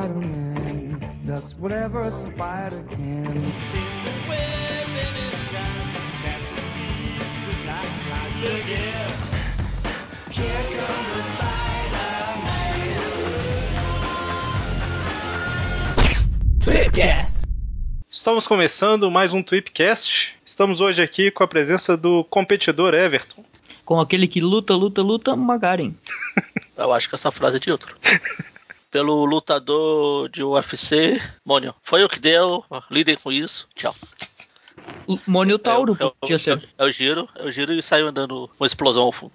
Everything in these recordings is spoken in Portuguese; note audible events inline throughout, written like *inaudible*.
Spider-Man does whatever a spider can. Estamos começando mais um Tweepcast. Estamos hoje aqui com a presença do competidor Everton. Com aquele que luta, luta, luta, Magaren. Eu acho que essa frase é de outro. *laughs* Pelo lutador de UFC, Mônio. Foi o que deu, lidem com isso. Tchau. Mônio Tauro, eu, podia ser. Eu, eu giro, eu giro e saio andando com explosão ao fundo.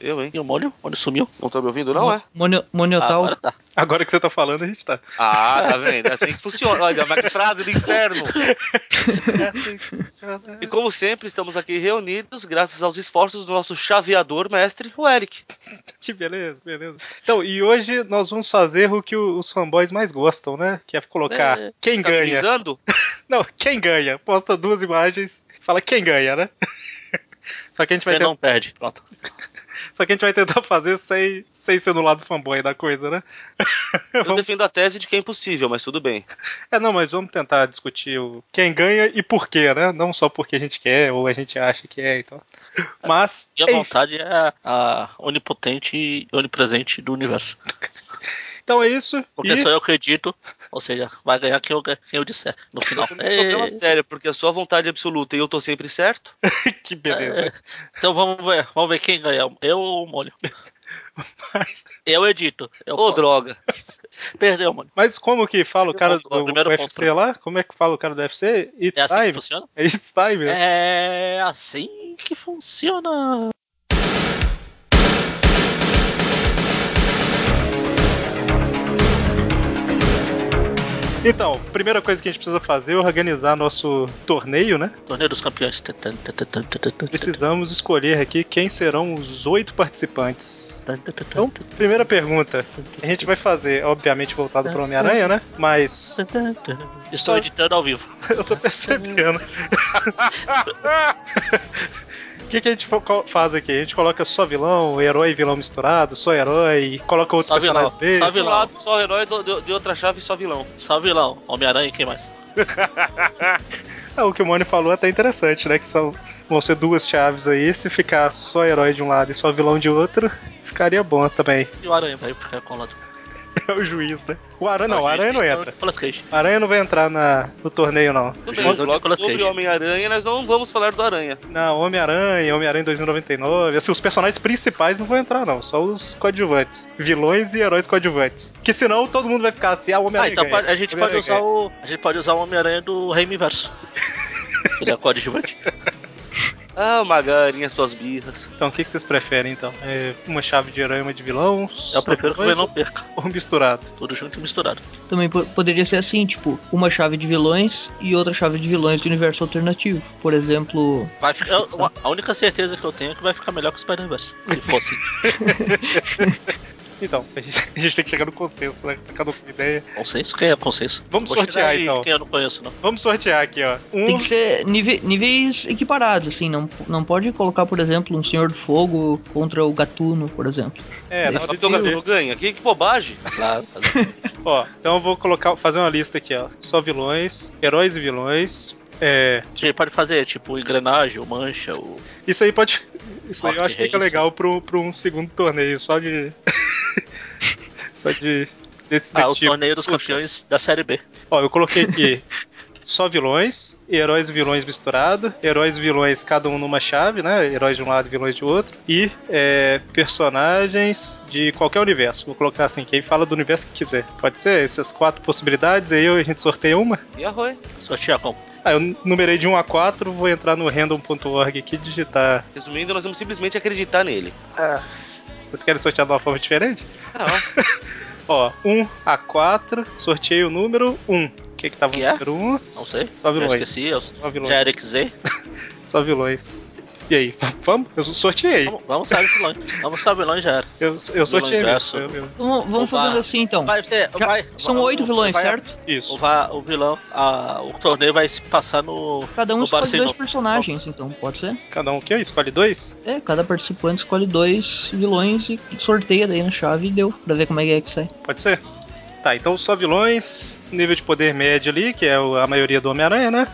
Eu, hein? E o Mônio? O Mônio sumiu. Não tá me ouvindo, não, é? Mônio, Mônio Ah, Tauro. agora tá. Agora que você tá falando, a gente tá. Ah, tá vendo? É assim que funciona. Olha, mas que frase do inferno. E como sempre, estamos aqui reunidos graças aos esforços do nosso chaveador mestre, o Eric. Que beleza, beleza. Então, e hoje nós vamos fazer o que os fanboys mais gostam, né? Que é colocar É. quem Tá ganha. frisando? *laughs* Não, quem ganha. Posta duas imagens, fala quem ganha, né? *laughs* Só que a gente vai Quem tentar, não perde. Pronto. Só que a gente vai tentar fazer sem, sem ser no lado fanboy da coisa, né? *laughs* Eu Vamos- defendo a tese de que é impossível, mas tudo bem. É, não, mas vamos tentar discutir o quem ganha e por quê, né? Não só porque a gente quer ou a gente acha que é e tal. Mas, E a enfim, vontade é a onipotente e onipresente do universo. então é isso. Porque e... sou eu que edito, ou seja, vai ganhar quem eu, quem eu disser no final. É um problema É, sério, porque a sua vontade é absoluta e eu tô sempre certo. *laughs* que beleza. é, então vamos ver, vamos ver quem ganha. Eu ou o Mônio? Mas, Eu edito. Eu Ô, posso. droga. *laughs* Perdeu, Mônio. mas como que fala o cara do O primeiro UFC ponto. lá? Como é que fala o cara do UFC? It's É assim que time. funciona? It's time. É assim que funciona. Então, primeira coisa que a gente precisa fazer é organizar nosso torneio, né? Torneio dos campeões. Precisamos escolher aqui quem serão os oito participantes. Então, primeira pergunta. A gente vai fazer, obviamente, voltado para Homem-Aranha, né? Mas Estou editando ao vivo. *laughs* eu tô percebendo. *laughs* O que, que a gente faz aqui? A gente coloca só vilão, herói e vilão misturado, só herói, coloca outros Só vilão, personagens B. só De um vilão. lado só herói, do- do- de outra chave só vilão. Só vilão. Homem-Aranha e quem mais? *laughs* É, o que o Mônio falou é até interessante, né? Que são, vão ser duas chaves aí. Se ficar só herói de um lado e só vilão de outro, ficaria bom também. E o Aranha vai ficar com o lado. É o juiz, né? O Aranha não, o Aranha não entra. O Aranha não vai entrar na, no torneio, não. Tudo bem, Nicolas sobre. Homem-Aranha, nós não vamos falar do Aranha. Não, Homem-Aranha, Homem-Aranha 2099. Assim, os personagens principais não vão entrar, não. Só os coadjuvantes. Vilões e heróis coadjuvantes. Que senão todo mundo vai ficar assim, ah, o Ah, Homem-Aranha. então ganha, pode- a gente pode Homem-Aranha usar o. A gente pode usar o Homem-Aranha do Reino Inverso. *laughs* Ele é coadjuvante. *laughs* Ah, Magari, as suas birras. Então, o que, que vocês preferem, então? É uma chave de herói e uma de vilão? Eu prefiro que o Venom perca. Ou misturado? Tudo junto e misturado. Também po- poderia ser assim, tipo, uma chave de vilões e outra chave de vilões do universo alternativo. Por exemplo, Vai ficar, a única certeza que eu tenho é que vai ficar melhor que o Spider-Verse. Se fosse. *laughs* Então, a gente, *laughs* a gente tem que chegar no consenso, né? Cada um com ideia. Consenso? Quem é consenso? Vamos Vou sortear, aí então. Quem eu não conheço, não. Vamos sortear aqui, ó. Um, tem que ser níve- níveis equiparados, assim. Não, não pode colocar, por exemplo, um Senhor do Fogo contra o Gatuno, por exemplo. É, Deixa nós Só temos porque o Gatuno ganha. Que, que bobagem. *laughs* Claro. *laughs* Ó, então eu vou colocar, fazer uma lista aqui, ó. Só vilões, heróis e vilões. É, A gente pode fazer, tipo, engrenagem, o mancha, o. isso aí pode. Isso aí eu acho que fica legal pro, pro um segundo torneio, só de. Só de. Desse, Ah, desse o tipo. torneio dos Puxa. campeões da série B. Ó, eu coloquei aqui só vilões, heróis e vilões misturado, heróis e vilões cada um numa chave, né? Heróis de um lado e vilões de outro. E é, personagens de qualquer universo. Vou colocar assim, quem fala do universo que quiser. Pode ser essas quatro possibilidades, aí a gente sorteia uma. E arroi. Sortear como? Ah, eu numerei de 1 a 4, vou entrar no random.org aqui e digitar. Resumindo, nós vamos simplesmente acreditar nele. Vocês querem sortear de uma forma diferente? Não. *laughs* Ó, 1 a 4, sorteei o número 1. O que que tava Que no é? número 1? Não sei. Só Já vilões. esqueci. Eu... Só vilões. Já era XZ. *laughs* Só vilões. E aí, vamos? Eu sorteei. Vamos, vamos sair vilões. Vamos sair vilões já era. Eu, eu sorteei. Eu- eu- Vamos, vamos fazer assim, então. Vai ser. Vai, são oito vilões, vai- certo? Isso. O, o vilão, a- o torneio vai se passar no. Cada um no escolhe Barcelona. dois personagens, então, pode ser? Cada um o quê? Escolhe dois? É, cada participante escolhe dois vilões e sorteia daí na chave e deu, pra ver como é que é que sai. Pode ser? Tá, então só vilões, nível de poder médio ali, que é o- a maioria do Homem-Aranha, né?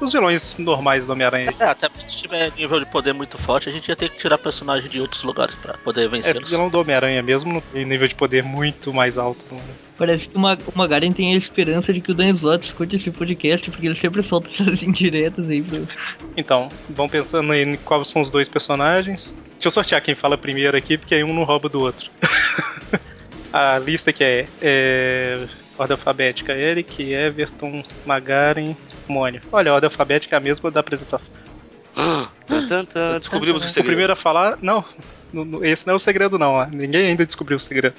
Os vilões normais do Homem-Aranha. É, até porque se tiver nível de poder muito forte, a gente ia ter que tirar personagem de outros lugares pra poder É, vencê-los. vilão do Homem-Aranha mesmo, não tem nível de poder muito mais alto. Não. Parece que uma, o Magaren tem a esperança de que o Dan Slott escute esse podcast, porque ele sempre solta *laughs* essas indiretas aí pro. Então, vão pensando aí em quais são os dois personagens. Deixa eu sortear quem fala primeiro aqui, porque aí um não rouba do outro. *laughs* a lista que é, é ordem alfabética: Eric, Everton, Magaren, Mônio. Olha, a ordem alfabética é a mesma da apresentação. Descobrimos o O segredo. primeiro a falar. Não, esse não é o segredo, não. ó. Ninguém ainda descobriu o segredo.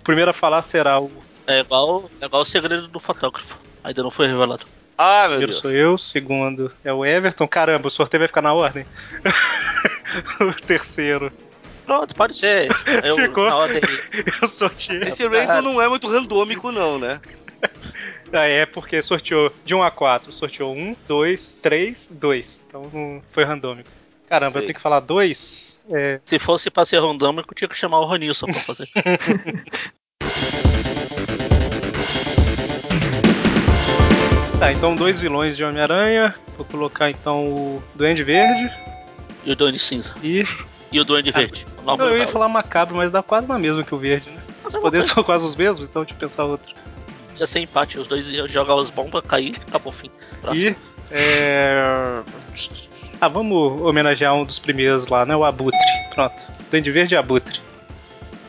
o *laughs* primeiro a falar será o É igual, é igual o segredo do fotógrafo. Ainda não foi revelado. Ah, meu primeiro Deus. sou eu, o segundo é o Everton. Caramba, o sorteio vai ficar na ordem. *laughs* o terceiro. Pronto, pode ser. *laughs* Eu, Ficou. Na ordem, *laughs* Eu sorteei. Esse random não é muito randômico, não, né? *laughs* Ah, é porque sorteou de 1 a 4. Sorteou 1, 2, 3, 2. Então não foi randômico. Caramba, Sei. eu tenho que falar 2? É, se fosse pra ser randômico, tinha que chamar o Ronilson pra fazer. Tá, então dois vilões de Homem-Aranha. Vou colocar então o Duende Verde e o Duende Cinza. e. E o Duende Verde. O nome Eu ia falar macabro, mas dá quase na mesma que o verde, né? Os poderes são quase os mesmos, então deixa eu pensar outro. Ia ser empate, os dois iam jogar as bombas, cair, acabou o fim. Próximo. E. É... Ah, vamos homenagear um dos primeiros lá, né? O Abutre. Pronto. Duende Verde e Abutre.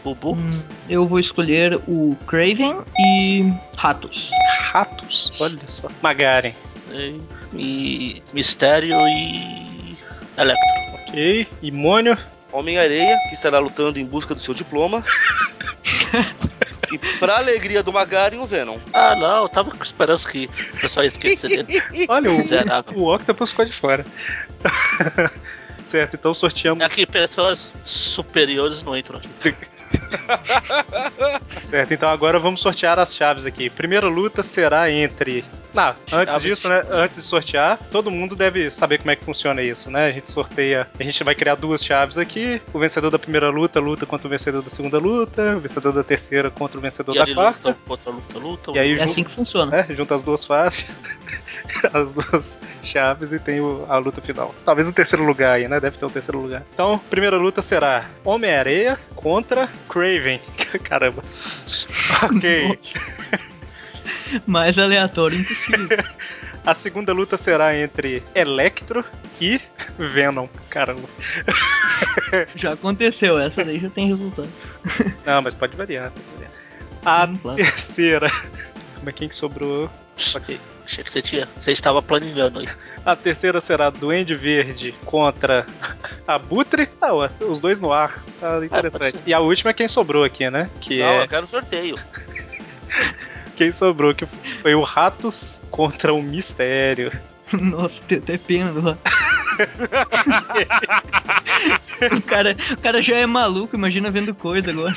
Bubu. Hum, eu vou escolher o Craven e Ratos. Ratos, olha só. Magaren. E, e Mistério e. Electro. Ok. E Mônio. Homem-Areia, que estará lutando em busca do seu diploma. *laughs* e pra alegria do Magaren, o Venom. Ah, não, eu tava com esperança que o pessoal ia esquecer dele. *laughs* Olha, o, Miserável. o Octopus ficou de fora. *laughs* certo, então sorteamos. Que pessoas superiores não entram aqui. *laughs* Certo, então agora vamos sortear as chaves aqui. Primeira luta será entre. Não, antes Chaves. disso, né? Antes de sortear, todo mundo deve saber como é que funciona isso, né? A gente sorteia. A gente vai criar duas chaves aqui. O vencedor da primeira luta luta contra o vencedor da segunda luta. O vencedor da terceira contra o vencedor E da quarta. luta, outra luta, luta. E aí É assim que funciona. né, junta as duas faces, *laughs* *laughs* as duas chaves e tem o- a luta final. Talvez o terceiro lugar aí, né? Deve ter o terceiro lugar. Então, primeira luta será Homem-Areia contra Craven. *laughs* Caramba. *laughs* ok. Mais aleatório impossível. A segunda luta será entre Electro e Venom. Caramba. já aconteceu, essa daí já tem resultado. Não, mas pode variar. Pode variar. A claro. terceira. Como é quem que sobrou? Ok. Achei que você tinha. Você estava planejando aí. A terceira será Duende Verde contra Abutre. Ah, ué, os dois no ar. Tá pode interessante. ser. e a última é quem sobrou aqui, né? Que Não, é eu quero sorteio. *laughs* quem sobrou, que foi o Ratos contra o Mistério. *laughs* Nossa, tem até pena do Ratos. *laughs* o, cara, o cara já é maluco, imagina vendo coisa agora.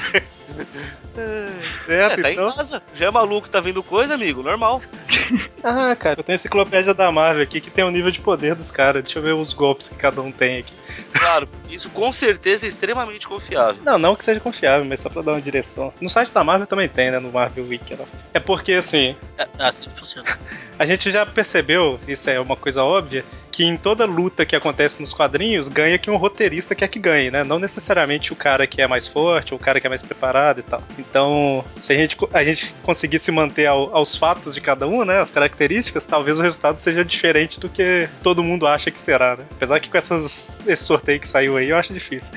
Certo, É, tá então. em casa. Já é maluco, tá vendo coisa, amigo? Normal. *laughs* Ah, cara, eu tenho a enciclopédia da Marvel aqui que tem o nível de poder dos caras. Deixa eu ver os golpes que cada um tem aqui. Claro, *laughs* isso com certeza é extremamente confiável. Não, não que seja confiável, mas só pra dar uma direção. No site da Marvel também tem, né? No Marvel Wiki. lá. É porque, assim, É, assim funciona. *laughs* a gente já percebeu, isso é uma coisa óbvia, que em toda luta que acontece nos quadrinhos, ganha que um roteirista quer que ganhe, né? Não necessariamente o cara que é mais forte ou o cara que é mais preparado e tal. Então, se a gente, a gente conseguisse manter ao- aos fatos de cada um, né? As características, talvez o resultado seja diferente do que todo mundo acha que será, né? Apesar que com essas, esse sorteio que saiu aí, eu acho difícil.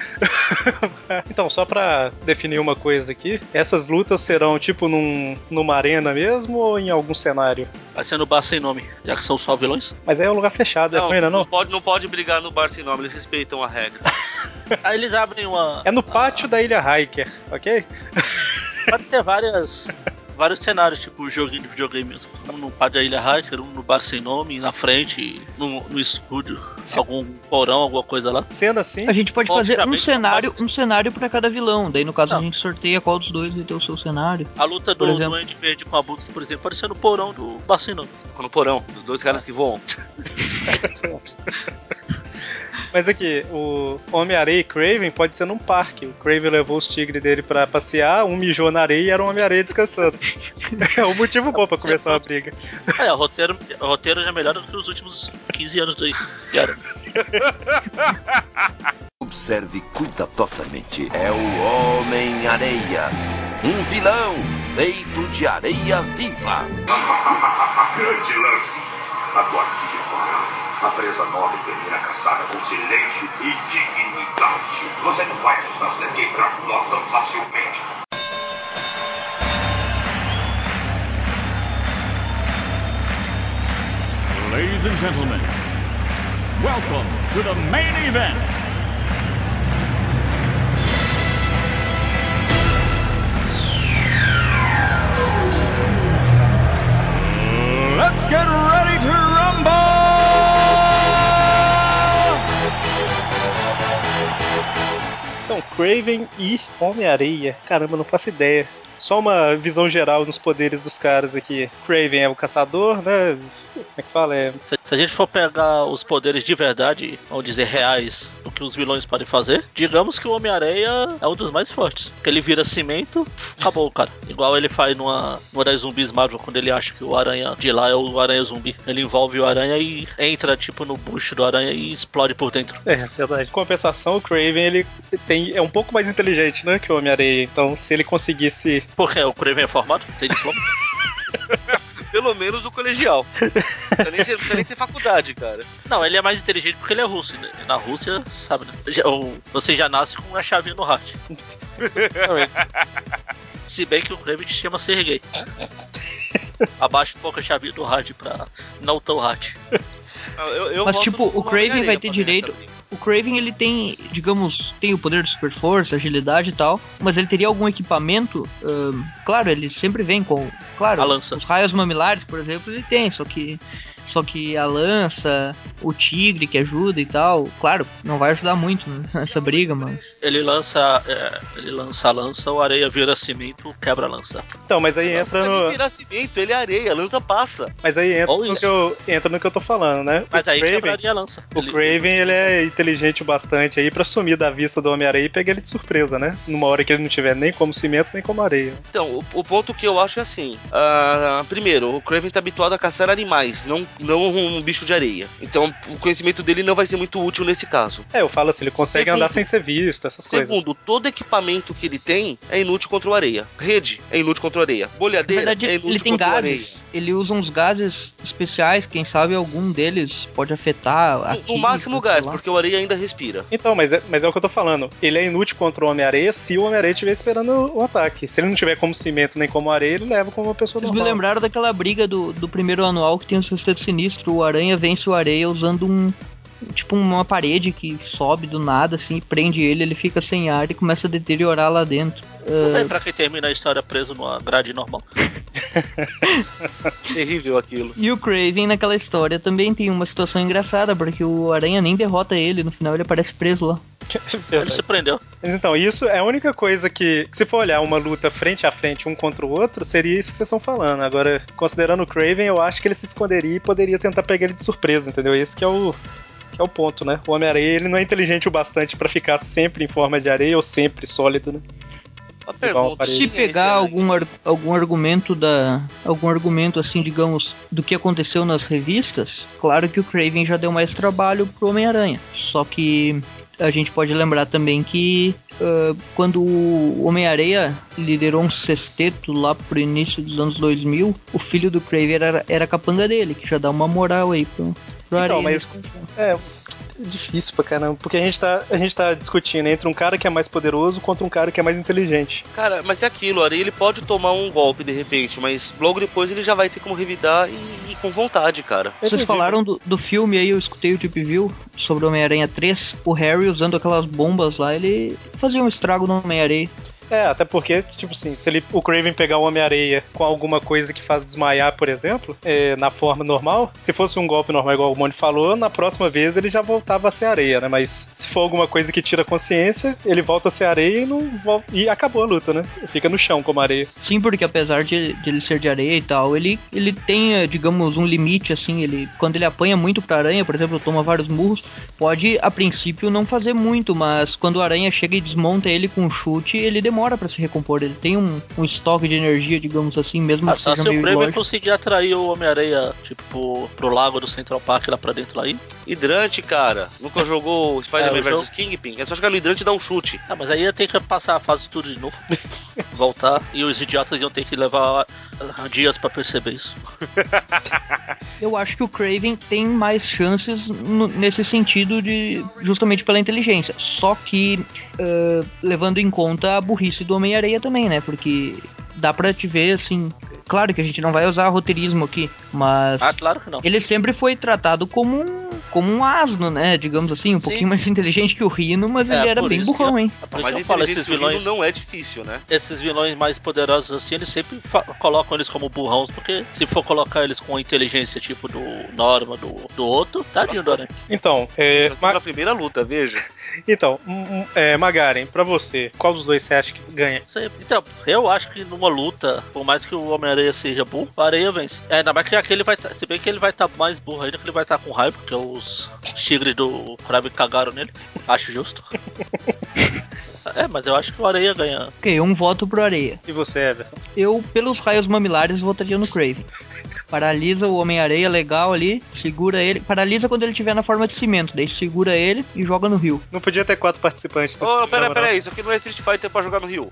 *laughs* então, só pra definir uma coisa aqui, essas lutas serão tipo num, numa arena mesmo ou em algum cenário? Vai ser no bar sem nome, já que são só vilões. Mas aí é um lugar fechado, é Não, ruim, né, não? não pode, não pode brigar no bar sem nome, eles respeitam a regra. *laughs* Aí eles abrem uma. É no pátio da Ilha Hiker, ok? Pode ser várias. *laughs* Vários cenários, tipo joguinho de videogame mesmo. Um no da Ilha Hacker, um no bar sem nome, na frente, no, no estúdio, Sim. algum porão, alguma coisa lá. Sendo assim, A gente pode fazer um cenário, um cenário para cada vilão. Daí no caso Não. a gente sorteia qual dos dois vai ter o seu cenário. A luta do. Duende Verde com a Abutre, por exemplo, pode ser no porão do bar sem nome. No porão, dos dois caras que voam. *laughs* Mas aqui, o Homem-Areia e Craven pode ser num parque. O Craven levou os tigres dele pra passear, um mijou na areia e era um Homem-Areia descansando. *laughs* é um motivo bom pra começar uma briga. É, o roteiro, o roteiro já é melhor do que os últimos 15 anos do Cara. *laughs* Observe cuidadosamente. É o Homem-Areia. Um vilão feito de areia viva. *laughs* Grande lance. Agora fique acordado. A presa nobre termina caçada com silêncio e dignidade. Você não vai assustar Sergei Krafnov tão facilmente. Ladies and gentlemen, welcome to the main event. Let's get ready to rumble! Craven e Homem-Areia. Caramba, não faço ideia. Só uma visão geral nos poderes dos caras aqui. Craven é o caçador, né? É que fala? É... Se, se a gente for pegar os poderes de verdade, vamos dizer reais, do que os vilões podem fazer, digamos que o Homem-Areia é um dos mais fortes. Que ele vira cimento, acabou, cara. Igual ele faz numa, numa das zumbis Marvel, quando ele acha que o aranha de lá é o aranha zumbi. Ele envolve o aranha e entra, tipo, no bucho do aranha e explode por dentro. É, verdade. Compensação, o Craven ele tem, é um pouco mais inteligente, né? Que o Homem-Areia. Então, se ele conseguisse. Porque o Craven é formado, tem diploma. *laughs* Pelo menos o colegial. *laughs* Não precisa nem, precisa nem ter faculdade, cara. Não, ele é mais inteligente porque ele é russo. né? Na Rússia, sabe, né? Você já nasce com a chavinha no heart. *laughs* Se bem que o Kraven te chama Sergei. *laughs* Abaixa um pouco a chavinha do hard pra não tão. Não, Eu, eu Mas, tipo, o Craven Homem-Areia vai ter direito-. O Craven ele tem, digamos, tem o poder de super força, agilidade e tal, mas ele teria algum equipamento. claro, ele sempre vem com. Claro, os raios mamilares, por exemplo, ele tem, só que. Só que a lança, o tigre que ajuda e tal, claro, não vai ajudar muito *laughs* nessa briga, mas. Ele lança. é, ele lança a lança, o areia vira cimento, quebra a lança. Então, mas aí entra Ele no. virar cimento, ele é areia, a lança passa. Mas aí entra Ou no, isso. que eu, entra no que eu tô falando, né? Mas o aí Craven, quebraria a lança. o Craven ele é inteligente o bastante aí pra sumir da vista do Homem-Areia e pegar ele de surpresa, né? Numa hora que ele não tiver nem como cimento, nem como areia. Então, o, o ponto que eu acho é assim: ah, primeiro, o Craven tá habituado a caçar animais, não, não um bicho de areia. Então, o conhecimento dele não vai ser muito útil nesse caso. É, eu falo assim, ele consegue Segundo- andar sem ser visto, essas coisas. Segundo, todo equipamento que ele tem é inútil contra o areia. Rede é inútil contra o areia. Bolhadeira verdade, é inútil ele tem contra o areia. gases. Ele usa uns gases especiais, quem sabe algum deles pode afetar a No, máximo gás, lá. porque o areia ainda respira. Então, mas é, mas é o que eu tô falando. Ele é inútil contra o Homem-Areia se o Homem-Areia estiver esperando o ataque. Se ele não tiver como cimento nem como areia, ele leva como uma pessoa Vocês me normal. lembraram daquela briga do, do primeiro anual que tem o Sexteto Sinistro. O Aranha vence o Areia usando um. Tipo uma parede que sobe do nada, assim, prende ele, ele fica sem ar e começa a deteriorar lá dentro. Não é pra quem termina a história preso numa grade normal. *laughs* Terrível aquilo. E o Craven naquela história também tem uma situação engraçada, porque o Aranha nem derrota ele, no final ele aparece preso lá. *laughs* Ele se prendeu. Mas então, isso é a única coisa que, que se for olhar uma luta frente a frente um contra o outro, seria isso que vocês estão falando. Agora, considerando o Craven, eu acho que ele se esconderia e poderia tentar pegar ele de surpresa, entendeu? Esse que é o que é o ponto, né? O Homem-Areia, ele não é inteligente o bastante pra ficar sempre em forma de areia ou sempre sólido, né? Pergunta. Se pegar aranha? algum, algum argumento da. algum argumento assim, digamos, do que aconteceu nas revistas, claro que o Craven já deu mais trabalho pro Homem-Aranha. Só que a gente pode lembrar também que ah, quando o Homem-Aranha liderou um sexteto lá pro início dos anos 2000, o filho do Craven era, era capanga dele, que já dá uma moral aí pro, pro Então, mas é difícil pra caramba, porque a gente, tá, a gente tá discutindo entre um cara que é mais poderoso contra um cara que é mais inteligente. Cara, mas é aquilo, o areia ele pode tomar um golpe de repente, mas logo depois ele já vai ter como revidar e, e com vontade, cara. Vocês falaram do, do filme aí, eu escutei o Tip View sobre o Homem-Aranha 3. O Harry usando aquelas bombas lá, ele fazia um estrago no Homem-Aranha. É, até porque, tipo assim, se ele, o Craven pegar o Homem-Areia com alguma coisa que faz desmaiar, por exemplo, é, na forma normal, se fosse um golpe normal, igual o Moni falou, na próxima vez ele já voltava a ser areia, né? Mas se for alguma coisa que tira consciência, ele volta a ser areia e não volta, e acabou a luta, né? Fica no chão como areia. Sim, porque apesar de, de ele ser de areia e tal, ele, ele tem, eh, digamos, um limite, assim, ele quando ele apanha muito pra aranha, por exemplo, toma vários murros, pode, a princípio, não fazer muito, mas quando a aranha chega e desmonta ele com um chute, ele demora pra se recompor, ele tem um, um estoque de energia, digamos assim, mesmo Ah, que só seja se o meio ilógico. conseguir atrair o Homem-Areia, tipo, pro, pro lago do Central Park lá pra dentro lá aí. Hidrante, cara. Nunca jogou Spider-Man É, o jogo- vs Kingpin? É só chegar no hidrante e dar um chute. Ah, mas aí ia ter que passar a fase tudo de novo. *laughs* Voltar. E os idiotas iam ter que levar ah, dias pra perceber isso. *laughs* Eu acho que o Craven tem mais chances nesse sentido de justamente pela inteligência. Só que eh, levando em conta a burrice do Homem-Areia também, né? Porque dá pra te ver assim. Claro que a gente não vai usar roteirismo aqui, mas Ah, claro que não. ele sempre foi tratado como um, como um asno, né? Digamos assim, um Sim. pouquinho mais *laughs* inteligente que o Rino, mas É, ele era bem burrão, eu- hein? Por Mas que eu falo, esses vilões, não é difícil, né? esses vilões mais poderosos assim, eles sempre colocam eles como burrões, porque se for colocar eles com a inteligência tipo do Norma, do, do outro, tadinho do Aranha. Então, é, Já Ma- na primeira luta, veja. *laughs* então um, um, é, Magaren, pra você, qual dos dois você acha que ganha? Então, eu acho que numa luta, por mais que o Homem-Areia seja burro, o Areia vence. É, ainda mais que aquele vai tá, Se bem que ele vai estar mais burro ainda, que ele vai estar com raiva, porque os tigres do Kraven cagaram nele. Acho justo. *laughs* é, mas eu acho que o Areia ganha. Ok, um voto pro Areia. E você, Everton? Eu, pelos raios mamilares, votaria no Craven. Paralisa o Homem-Areia legal ali, segura ele. Paralisa quando ele estiver na forma de cimento, daí segura ele e joga no rio. Não podia ter quatro participantes. Ô, pera, programa, pera aí, isso aqui não é Street Fighter pra jogar no Rio.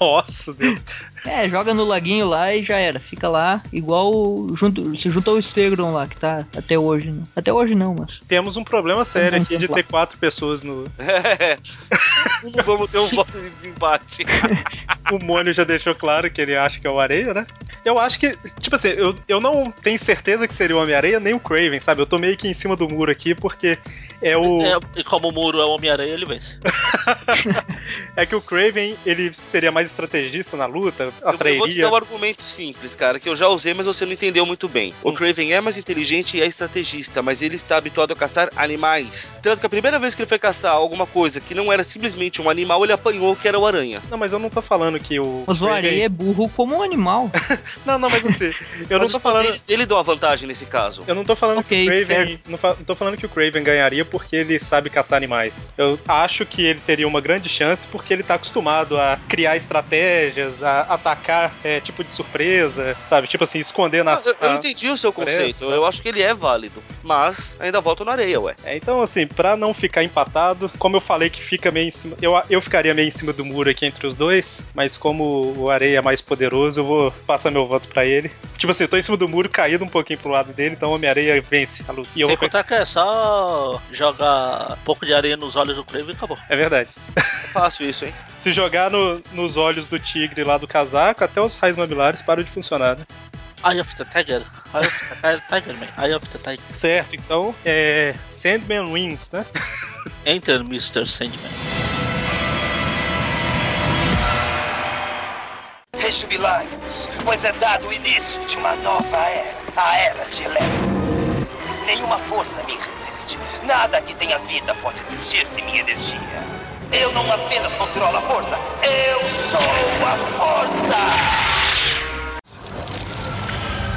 não. *laughs* Nossa, Deus. É, joga no laguinho lá e já era. Fica lá, igual junto, se junta ao Stegron lá, que tá até hoje. Né? Até hoje não, mas. Temos um problema sério aqui de lá. ter quatro pessoas no. É. Não *laughs* vamos ter um voto de desempate. *laughs* O Mônio já deixou claro que ele acha que é o Areia, né? Eu acho que, tipo assim, eu, eu não tenho certeza que seria o Homem-Areia nem o Craven, sabe? Eu tô meio que em cima do muro aqui porque é o. É, e como o muro é o Homem-Areia, ele vence. *laughs* É que o Craven, ele seria mais estrategista na luta, Eu, eu vou te atrairia. dar um argumento simples, cara, que eu já usei, mas você não entendeu muito bem. O Craven é mais inteligente e é estrategista, mas ele está habituado a caçar animais. Tanto que a primeira vez que ele foi caçar alguma coisa que não era simplesmente um animal, ele apanhou que era o aranha. Não, mas eu não tô falando que o. Mas o Craven- Areia é burro como um animal. *laughs* Não, não, mas você. Eu mas não tô falando. dele dão uma vantagem nesse caso. Eu não tô falando Ok, que o Craven. Não, fa- não tô falando que o Craven ganharia porque ele sabe caçar animais. Eu acho que ele teria uma grande chance porque ele tá acostumado a criar estratégias, a atacar é, tipo de surpresa, sabe? Tipo assim, esconder nas. eu, eu a- entendi o seu conceito, tá? eu acho que ele é válido, mas ainda volto na areia, ué. É, então, assim, pra não ficar empatado, como eu falei que fica meio em cima. Eu, eu ficaria meio em cima do muro aqui entre os dois, mas como o Areia é mais poderoso, eu vou passar meu voto pra ele. Tipo assim, eu tô em cima do muro, caído um pouquinho pro lado dele, então o Homem-Areia vence a luta. E eu Sem vou. contar que é só jogar um pouco de areia nos olhos do Kraven e acabou. É verdade. É fácil isso, hein? *laughs* Se jogar no- nos olhos do tigre lá do casaco, até os raios mamilares param de funcionar, né? Eye of the Tiger. Eye of the Tiger, man. Eye of the Tiger. Certo, então é. Sandman Wins, né? Enter Mr. Sandman. Rejubilai-vos, pois é dado o início de uma nova era, a Era de Electro. Nenhuma força me resiste. Nada que tenha vida pode resistir sem minha energia. Eu não apenas controlo a força, eu sou a força!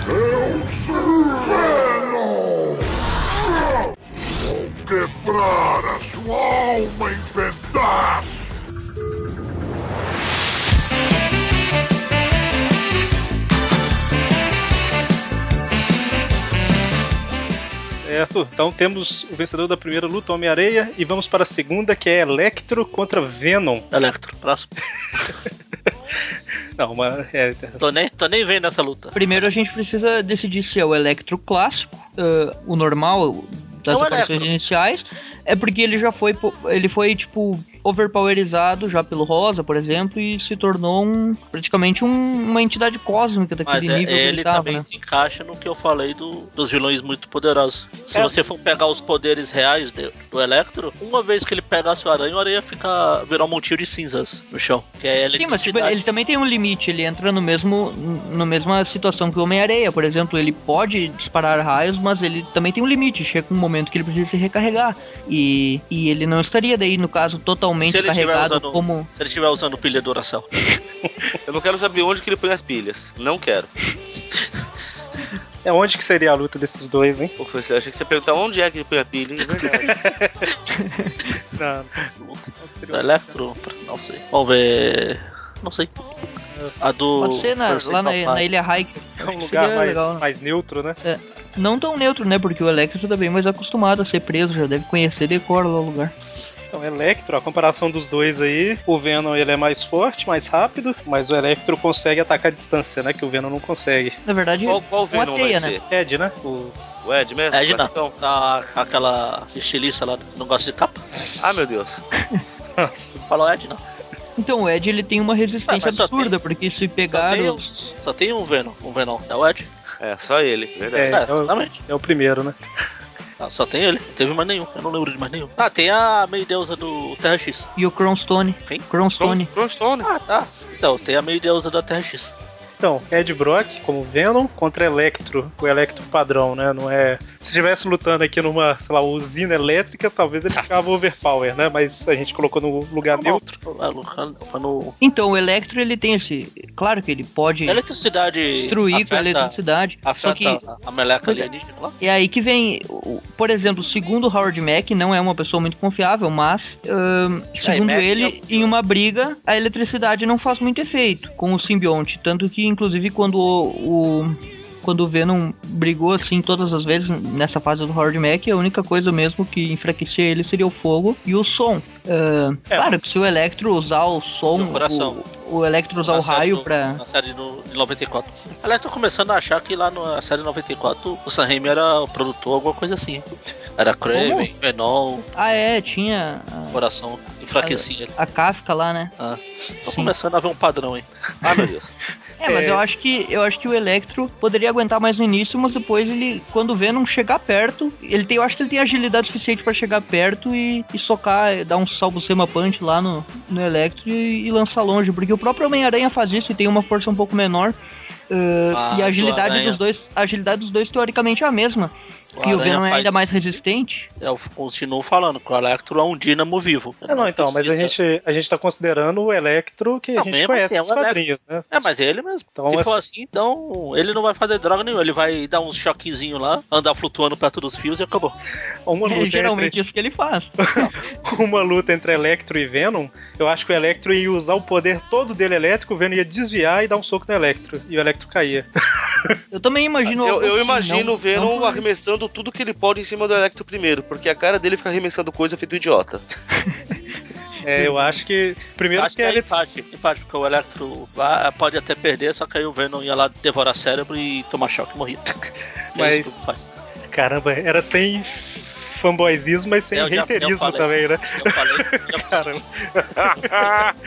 Eu sou Venom! Vou quebrar a sua alma em pedaços! Certo, então temos o vencedor da primeira luta, Homem-Areia, e vamos para a segunda, que é Electro contra Venom. Electro, próximo. *laughs* Não, uma. É, Tô nem, tô nem vendo essa luta. Primeiro a gente precisa decidir se é o Electro clássico, ah, o normal das É aparições Electro. iniciais, é porque ele já foi, ele foi tipo overpowerizado já pelo Rosa, por exemplo, e se tornou um, praticamente um- uma entidade cósmica Mas daquele é, nível que ele ele tava, também né? se encaixa no que eu falei do- dos vilões muito poderosos. Se É. você for pegar os poderes reais de- do Electro, uma vez que ele pegasse o aranha, o aranha ia ficar, virar um montinho de cinzas no chão. Que é Sim, mas tipo, ele também tem um limite, ele entra no mesmo na mesma situação que o Homem-Areia, por exemplo, ele pode disparar raios, mas ele também tem um limite, chega um momento que ele precisa se recarregar. E, e ele não estaria daí, no caso, totalmente Se ele estiver carregado usando- como. Se ele estiver usando pilha Duracell. *laughs* Eu não quero saber onde que ele põe as pilhas. Não quero. É onde que seria a luta desses dois, hein? Pô, eu achei que você ia perguntar onde é que ele põe a pilha, hein? É verdade. *laughs* Não, Do Electro? Não sei. Vamos ver. Não sei. A do. Pode ser na- lá na, na. Ilha Hike. é um lugar mais, mais neutro, né? É, não tão neutro, né? Porque o Electro tá bem mais acostumado a ser preso, já deve conhecer decora lá o lugar. Então, Electro, a comparação dos dois aí, o Venom ele é mais forte, mais rápido, mas o Electro consegue atacar a distância, né? Que o Venom não consegue. Na verdade, Qual, qual Venom teia, vai né? ser? Ed, né? O... O Ed mesmo? É, de não. A, aquela estilista lá, não gosta de capa? *laughs* Ah, meu Deus. Falou Ed, não. Então, o Ed ele tem uma resistência Ah, só absurda, porque se pegar tem os. Só tem um Venom. Um Venom. É o Ed. É, só ele, É, verdade. É, é, o, exatamente. é o primeiro, né? Ah, só tem ele. Não teve mais nenhum. Eu não lembro de mais nenhum. Ah, tem a meio deusa do Terra X. E o Cronstone. Quem? Cronstone. Crowstone. Ah, tá. Então, tem a meio deusa da Terra X. Então, Ed Brock como Venom contra Electro, o Electro padrão, né? Não é. Se estivesse lutando aqui numa, sei lá, usina elétrica, talvez ele ficava overpower, né? Mas a gente colocou no lugar neutro. É, Lucan- foi no... Então, o Electro ele tem esse. Claro que ele pode Eletricidade. destruir com a afeta- eletricidade. Só Afeta que a, a meleca alienígena lá. É aí que vem, por exemplo, segundo Howard Mack, não é uma pessoa muito confiável, mas ahn, segundo ele, em uma briga, a eletricidade não faz muito efeito com o simbionte. Tanto que, inclusive, quando o, o- quando o Venom brigou assim todas as vezes nessa fase do Howard Mack, a única coisa mesmo que enfraquecia ele seria o fogo e o som. Ah, É. Claro que se o Electro usar o som, o o, o Electro usar o Na série raio do- pra. Na série do, de 94. Aliás, tô começando a achar que lá na série 94 o Sam Raimi era o produtor, alguma coisa assim. Era Craven, Venom, Ah, é, tinha a, coração enfraquecia. a Kafka lá, né? Ah, tô Sim. começando a ver um padrão aí. Ah, meu Deus. *laughs* É, mas É. eu acho que eu acho que o Electro poderia aguentar mais no início, mas depois ele, quando o Venom chegar perto, ele tem, eu acho que ele tem agilidade suficiente pra chegar perto e, e socar, dar um salvo sema punch lá no, no Electro e, e lançar longe, porque o próprio Homem-Aranha faz isso e tem uma força um pouco menor. uh, Mas e a agilidade dos dois, a agilidade dos dois teoricamente é a mesma. O que o Venom é ainda mais resistente. Eu continuo falando que o Electro é um dínamo vivo. É, não, então, mas a precisa- gente, a gente tá considerando o Electro que a Não, gente mesmo conhece assim, é um quadrinhos, né? É, mas é ele mesmo. Então, Se for assim- assim, então ele não vai fazer droga nenhuma. Ele vai dar uns choquezinhos lá, andar flutuando perto dos fios e acabou. Uma *laughs* luta, É geralmente entre, isso que ele faz. *laughs* uma luta entre Electro e Venom, eu acho que o Electro ia usar o poder todo dele elétrico, o Venom ia desviar e dar um soco no Electro. E o Electro caía. *laughs* *laughs* Eu também imagino. Eu, eu assim, imagino não- o Venom não- arremessando tudo que ele pode em cima do Electro primeiro, porque a cara dele fica arremessando coisa feito idiota. *laughs* É, eu acho que. Primeiro Acho que porque é ele. empate, empate, porque o Electro pode até perder, só que aí o Venom ia lá devorar cérebro e tomar choque e morria. *laughs* É Mas- isso que faz. Caramba, era sem fanboyzismo, mas sem Eu haterismo também, né? Eu falei, eu- *laughs* Caramba. *laughs*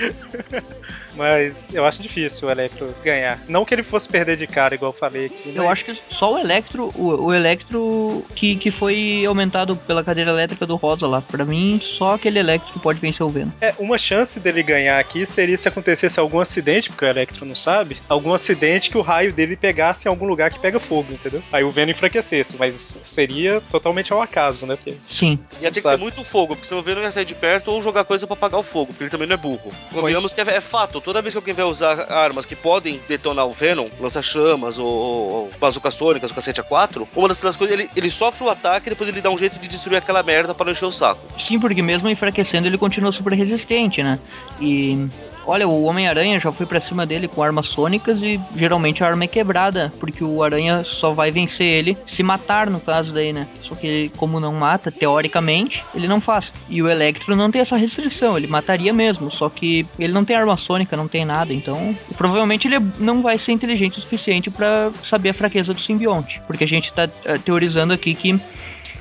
Mas eu acho difícil o Electro ganhar. Não que ele fosse perder de cara, igual eu falei aqui. Eu mas- acho que só o Electro, o, o Electro que, que foi aumentado pela cadeira elétrica do Rosa lá. Pra mim, só aquele Electro pode vencer o Venom. É, uma chance dele ganhar aqui seria se acontecesse algum acidente, porque o Electro não sabe, algum acidente que o raio dele pegasse em algum lugar que pega fogo, entendeu? Aí o Venom enfraquecesse, mas seria totalmente ao acaso, né? Porque Sim. Ia ter que Sabe. ser muito fogo, porque senão o Venom ia sair de perto ou jogar coisa pra apagar o fogo, porque ele também não é burro. Convenhamos que é, é fato, toda vez que alguém vai usar armas que podem detonar o Venom, lança-chamas ou, ou, ou bazuca sônicas, o cacete A4, uma das das coisas, ele, ele sofre o ataque e depois ele dá um jeito de destruir aquela merda para não encher o saco. Sim, porque mesmo enfraquecendo ele continua super resistente, né? E olha, o Homem-Aranha já foi pra cima dele com armas sônicas e geralmente a arma é quebrada, porque o Aranha só vai vencer ele se matar no caso daí, né? Só que como não mata, teoricamente, ele não faz. E o Electro não tem essa restrição, ele mataria mesmo, só que ele não tem arma sônica, não tem nada, então provavelmente ele não vai ser inteligente o suficiente pra saber a fraqueza do simbionte, porque a gente tá eh, teorizando aqui que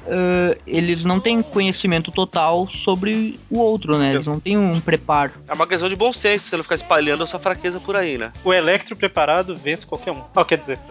ah, eles não têm conhecimento total sobre o outro, né? Eles não têm um preparo. É uma questão de bom senso, você não ficar espalhando a sua fraqueza por aí, né? O Electro preparado vence qualquer um. Ó, quer dizer, *laughs*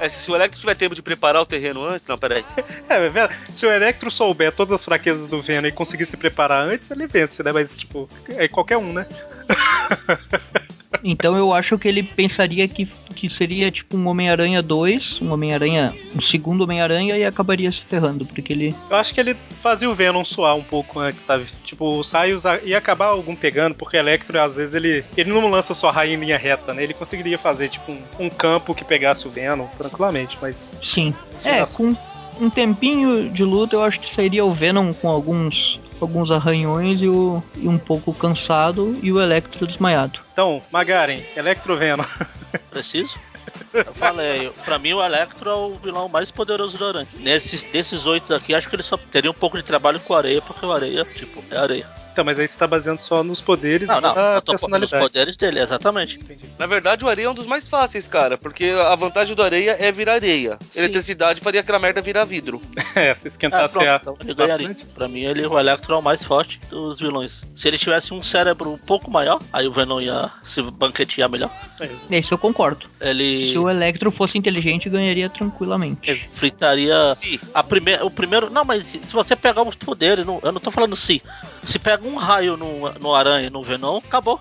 É, se, o Electro tiver tempo de preparar o terreno antes, não, peraí. *laughs* é, vê- se o Electro souber todas as fraquezas do Venom e conseguir se preparar antes, ele vence, né? Mas, tipo, é qualquer um, né? *laughs* Então eu acho que ele pensaria que, que seria tipo um Homem-Aranha 2, um Homem-Aranha, um segundo Homem-Aranha e acabaria se ferrando, porque ele. Eu acho que ele fazia o Venom suar um pouco antes, sabe? Tipo, os raios ia acabar algum pegando, porque o Electro, às vezes, ele, ele não lança sua raio em linha reta, né? Ele conseguiria fazer, tipo, um, um campo que pegasse o Venom tranquilamente, mas. Sim. É, com um tempinho de luta eu acho que sairia o Venom com alguns alguns arranhões e, o, e um pouco cansado e o Electro desmaiado. Então, Magaren, Electro Venom. *laughs* Preciso? Eu falei, pra mim o Electro é o vilão mais poderoso do Aranha. Nesses, desses oito daqui, acho que ele só teria um pouco de trabalho com a areia, porque o areia, tipo, é areia. Então, mas aí você tá baseando só nos poderes Não, não, eu tô nos personalidade. poderes dele, exatamente. Na verdade, o areia é um dos mais fáceis, cara, porque a vantagem do areia é virar areia. Sim. Eletricidade faria aquela merda virar vidro. *laughs* É, se esquentasse pronto, a. então ele ganharia. Pra mim, ele, o Electro é o mais forte dos vilões. Se ele tivesse um cérebro um pouco maior, aí o Venom ia se banquetear melhor. Isso eu concordo. Ele Se o Electro fosse inteligente, ganharia tranquilamente. fritaria Se. a primeira, o primeiro. Não, mas se se você pegar os poderes, não- eu não tô falando se. Se pega um raio no, no aranha, no Venom, acabou.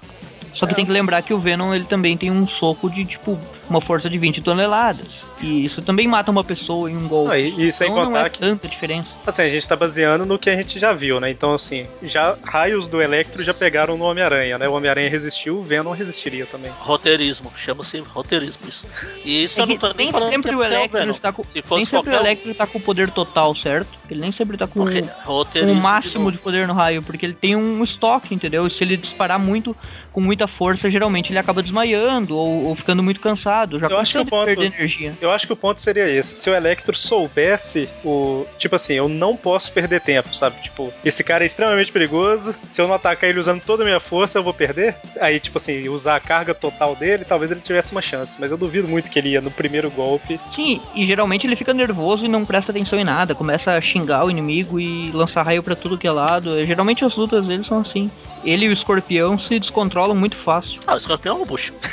Só que tem que lembrar que o Venom ele também tem um soco de tipo uma força de 20 toneladas. E isso também mata uma pessoa em um golpe. Ah, e, e sem então não contar é que. tanta diferença. Assim, a gente tá baseando no que a gente já viu, né? Então, assim, já raios do Electro já pegaram no Homem-Aranha, né? O Homem-Aranha resistiu, o Venom resistiria também. Roteirismo, chama-se roteirismo isso. E isso É eu não que tô nem sempre o Electro está com, Se fosse nem sempre o qualquer um, Electro tá com o poder total, certo? Ele nem sempre tá com o máximo de de poder no raio, porque ele tem um estoque, entendeu? E se ele disparar muito com muita força, geralmente ele acaba desmaiando ou, ou ficando muito cansado, já Eu acho que o ponto- perder energia. Eu acho que o ponto seria esse. Se o Electro soubesse o. Tipo assim, eu não posso perder tempo, sabe? Tipo, esse cara é extremamente perigoso. Se eu não atacar ele usando toda a minha força, eu vou perder. Aí, tipo assim, usar a carga total dele, talvez ele tivesse uma chance. Mas eu duvido muito que ele ia no primeiro golpe. Sim, e geralmente ele fica nervoso e não presta atenção em nada, começa a xingar o inimigo e lançar raio pra tudo que é lado. Geralmente as lutas dele são assim. Ele e o escorpião se descontrolam muito fácil. Ah, o escorpião é um bucho. *laughs*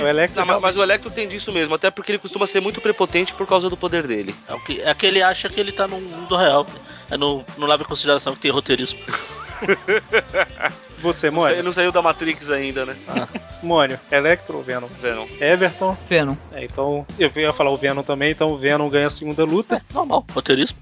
O Electro. Não, mas, mas o Electro tem disso mesmo, até porque ele costuma ser muito prepotente por causa do poder dele. É, o que, é que ele acha que ele tá no mundo real. É no, não leva em consideração que tem roteirismo. *laughs* Você, Mônio. não saiu da Matrix ainda, né? Mônio, Electro ou Venom? Venom. Everton. Venom. É, então, eu ia falar o Venom também, então o Venom ganha a segunda luta. Normal, roteirismo.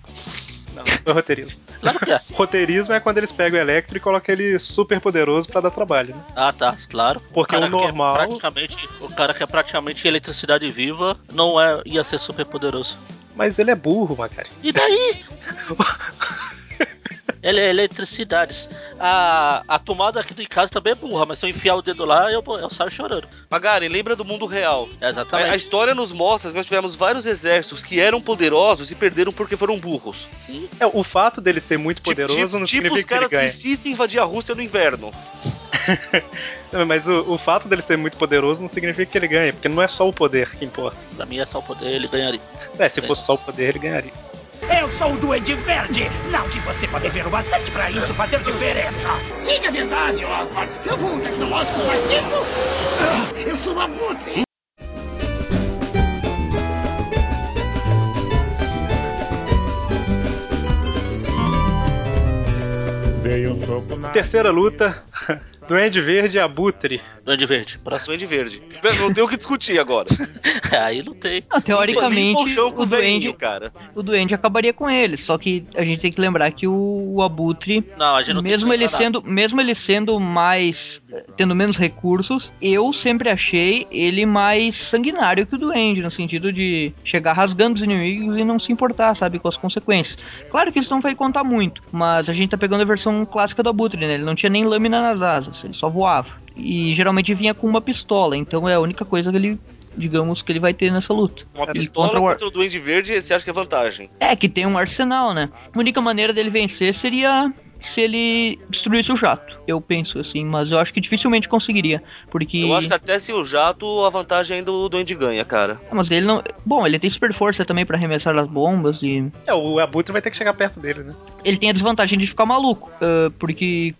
Não, foi roteirismo. Claro que é. *laughs* Roteirismo é quando eles pegam o Electro e colocam ele super poderoso pra dar trabalho, né? Ah, tá, claro. Porque o que é normal- praticamente, o cara que é praticamente eletricidade viva não é, ia ser super poderoso. Mas ele é burro, Macari. E daí? *laughs* Ele é eletricidades. A, a tomada aqui de casa também é burra, mas se eu enfiar o dedo lá, eu, eu saio chorando. Magaren, lembra do mundo real. A, a Exatamente. história nos mostra que nós tivemos vários exércitos que eram poderosos e perderam porque foram burros. Sim. É, o fato dele ser muito poderoso tipo, não tipo os significa que ele caras que insistem em invadir a Rússia no inverno. *laughs* Não, Mas o, o fato dele ser muito poderoso não significa que ele ganha, porque não é só o poder que importa. Pra mim é só o poder, ele ganharia. É, se fosse só o poder, ele ganharia. Eu sou o Duende Verde! Não que você pode ver o bastante pra isso fazer diferença! Diga a verdade, Osborn! Seu mundo tecnológico faz isso? Ah, eu sou um soco na. Terceira luta: Duende Verde e Abutre. Duende Verde, próximo. *laughs* Duende Verde. Não tem o que discutir agora. *laughs* Aí não tem. Não, teoricamente, colchão com o velhinho, duende, cara. o duende acabaria com ele. Só que a gente tem que lembrar que o, o abutre, Não, a gente não tem mesmo ele sendo, mesmo ele sendo mais, tendo menos recursos, eu sempre achei ele mais sanguinário que o duende no sentido de chegar rasgando os inimigos e não se importar, sabe, com as consequências. Claro que isso não vai contar muito, mas a gente tá pegando a versão clássica do abutre, né? Ele não tinha nem lâmina nas asas, ele só voava. E geralmente vinha com uma pistola, então é a única coisa que ele digamos que ele vai ter nessa luta. Uma pistola contra o ar- contra o Duende Verde, você acha que é vantagem? É, que tem um arsenal, né? A única maneira dele vencer seria se ele destruísse o jato. Eu penso assim, mas eu acho que dificilmente conseguiria. Porque. Eu acho que até se o jato, a vantagem ainda o Duende ganha, cara. Ah, Mas ele não. Bom, ele tem super força também pra arremessar as bombas e. É, o Abutre vai ter que chegar perto dele, né? Ele tem a desvantagem de ficar maluco. ah, porque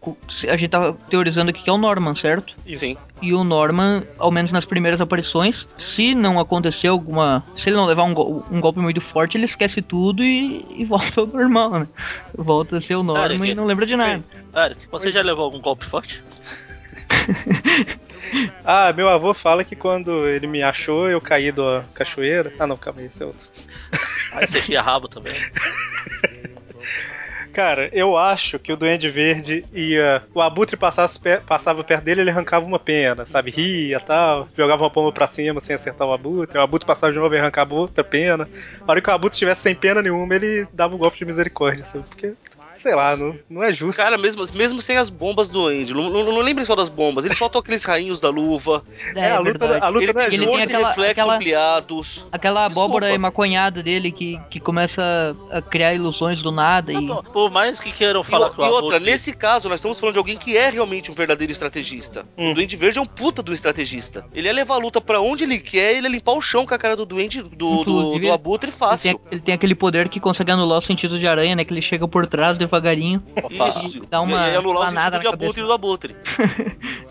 a gente tá teorizando aqui que é o Norman, certo? Sim. E o Norman, ao menos nas primeiras aparições, se não acontecer alguma. Se ele não levar um, um golpe muito forte, ele esquece tudo e, e volta ao normal, né? Volta a ser o Norman Eric. e não lembra de nada. Eric, você já levou algum golpe forte? *laughs* Ah, meu avô fala que quando ele me achou, eu caí da cachoeira. Ah, não, calma aí, esse é outro. Aí você tinha rabo também. *laughs* Cara, eu acho que o Duende Verde ia. O Abutre passasse passava perto dele, ele arrancava uma pena, sabe? Ria tal, jogava uma pomba pra cima sem acertar o Abutre. O Abutre passava de novo e arrancava outra pena. A hora que o Abutre estivesse sem pena nenhuma, ele dava um golpe de misericórdia, sabe? Porque, sei lá, não, não é justo. Cara, mesmo, mesmo sem as bombas do Andy, não, não, não lembrem só das bombas, ele soltou aqueles rainhos da luva, É, a luta- verdade. a luta ele não é Ele justa. tem e aquela- reflexos aquela- ampliados. Aquela abóbora Desculpa. emaconhada dele que, que começa a criar ilusões do nada e. Por mais que queiram E, falar que o e outra, Abutre- nesse caso, nós estamos falando de alguém que é realmente um verdadeiro estrategista. Hum. O Duende Verde é um puta do estrategista. Ele ia levar a luta pra onde ele quer e ele ia limpar o chão com a cara do Duende, do, do, do Abutre Ele fácil. tem, ele tem aquele poder que consegue anular o sentido de aranha, né? Que ele chega por trás devagarinho. Opa, Isso. dá uma e, e anular o planada sentido de. Abutre do Abutre. *laughs*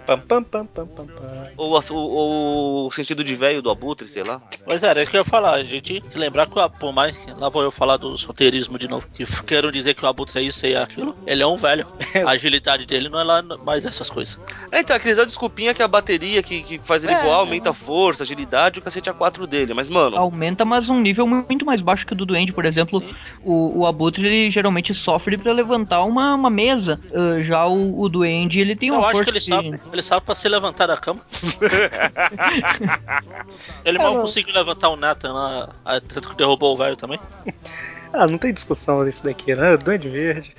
Pam, pam, pam, pam, pam, pam. Ou, a- ou o sentido de velho do Abutre, sei lá. Pois é, era isso que eu ia falar. A gente tem que lembrar que, o- por mais que lá vou eu falar do roteirismo de novo, que queiram dizer que o Abutre é isso e é aquilo, ele é um velho. *laughs* A agilidade dele não é lá mais essas coisas. É, então, aqueles dão desculpinha que a bateria que, que faz ele É, voar é. aumenta a força, agilidade e o cacete A4 dele. Mas, mano, Aumenta, mas um nível muito mais baixo que o do Duende, por exemplo. Sim. O, o Abutre ele geralmente sofre pra levantar uma, uma mesa. Ah, já o, o Duende ele tem Eu uma acho força que ele de- sabe. Ele sabe pra se levantar da cama. *laughs* ele mal não. conseguiu levantar o Nathan lá, ah, tanto que derrubou o velho também. Ah, não tem discussão nisso daqui, né? Duende Verde.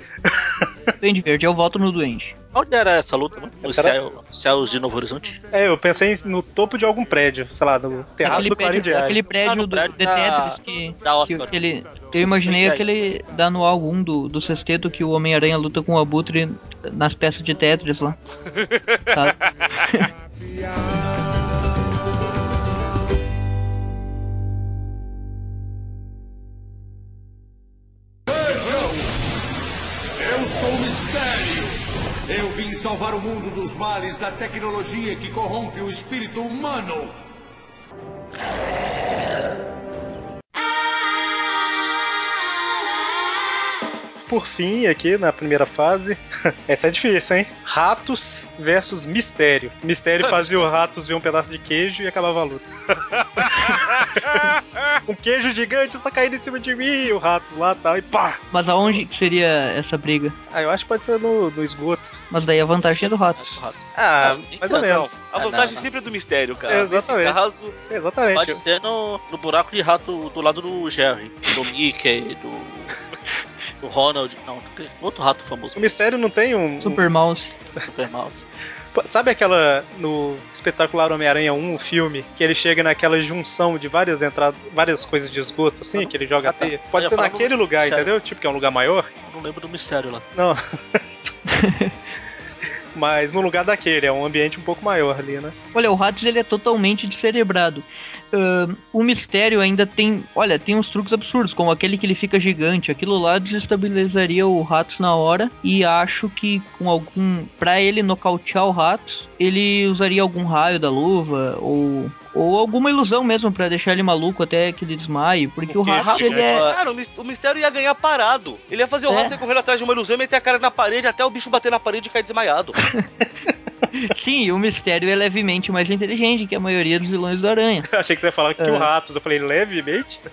Duende Verde. Eu voto no Duende. Onde era essa luta, mano? Essa era- céu- céus de Novo Horizonte? É, eu pensei no topo de algum prédio, sei lá, no terraço aquele do prédio, aquele prédio Ah, do prédio The da- Tetris que, da que, Oscar. que ele. Eu imaginei É aquele da anual 1 do, do sexteto que o Homem-Aranha luta com o Abutre nas peças de Tetris lá. *laughs* Sabe? Eu sou o Mistério. Eu vim salvar o mundo dos males da tecnologia que corrompe o espírito humano. Por fim, aqui na primeira fase, *laughs* essa é difícil, hein? Ratos versus Mistério. Mistério fazia o Ratos ver um pedaço de queijo e acabava a luta. *laughs* um queijo gigante está caindo em cima de mim, e o Ratos lá tal, e pá! Mas aonde que seria essa briga? Ah, eu acho que pode ser no, no esgoto. Mas daí a vantagem é do rato. Ah, Não, mais ou não, menos. a Ah, vantagem não, não. sempre é do mistério, cara. Exatamente. Nesse caso, Exatamente. Pode ser no, no buraco de rato do lado do Jerry, do Mickey, do. Do Ronald. Não, outro rato famoso. O Mistério não tem um. Super Mouse. Super Mouse. Sabe aquela. No espetacular Homem-Aranha 1, o filme, que ele chega naquela junção de várias entradas, várias coisas de esgoto, assim, que ele joga Ah, a tá. teia? Pode ser naquele lugar, Sério. entendeu? Tipo, que é um lugar maior? Eu não lembro do mistério lá. Não. *laughs* Mas no lugar daquele, é um ambiente um pouco maior ali, né? Olha, o Ratos ele é totalmente descerebrado. Ahn, o mistério ainda tem. Olha, tem uns truques absurdos, como aquele que ele fica gigante. Aquilo lá desestabilizaria o Ratos na hora. E acho que com algum. Pra ele nocautear o Ratos, ele usaria algum raio da luva. Ou. Ou alguma ilusão mesmo pra deixar ele maluco até que ele desmaie. Porque o Ratos ele é. cara, o mis- o mistério ia ganhar parado. Ele ia fazer o É. rato correndo atrás de uma ilusão e meter a cara na parede até o bicho bater na parede e cair desmaiado. *laughs* Sim, o mistério é levemente mais inteligente que a maioria dos vilões do Aranha. *laughs* Achei que você ia falar que É. o Ratos. Eu falei, levemente? *laughs*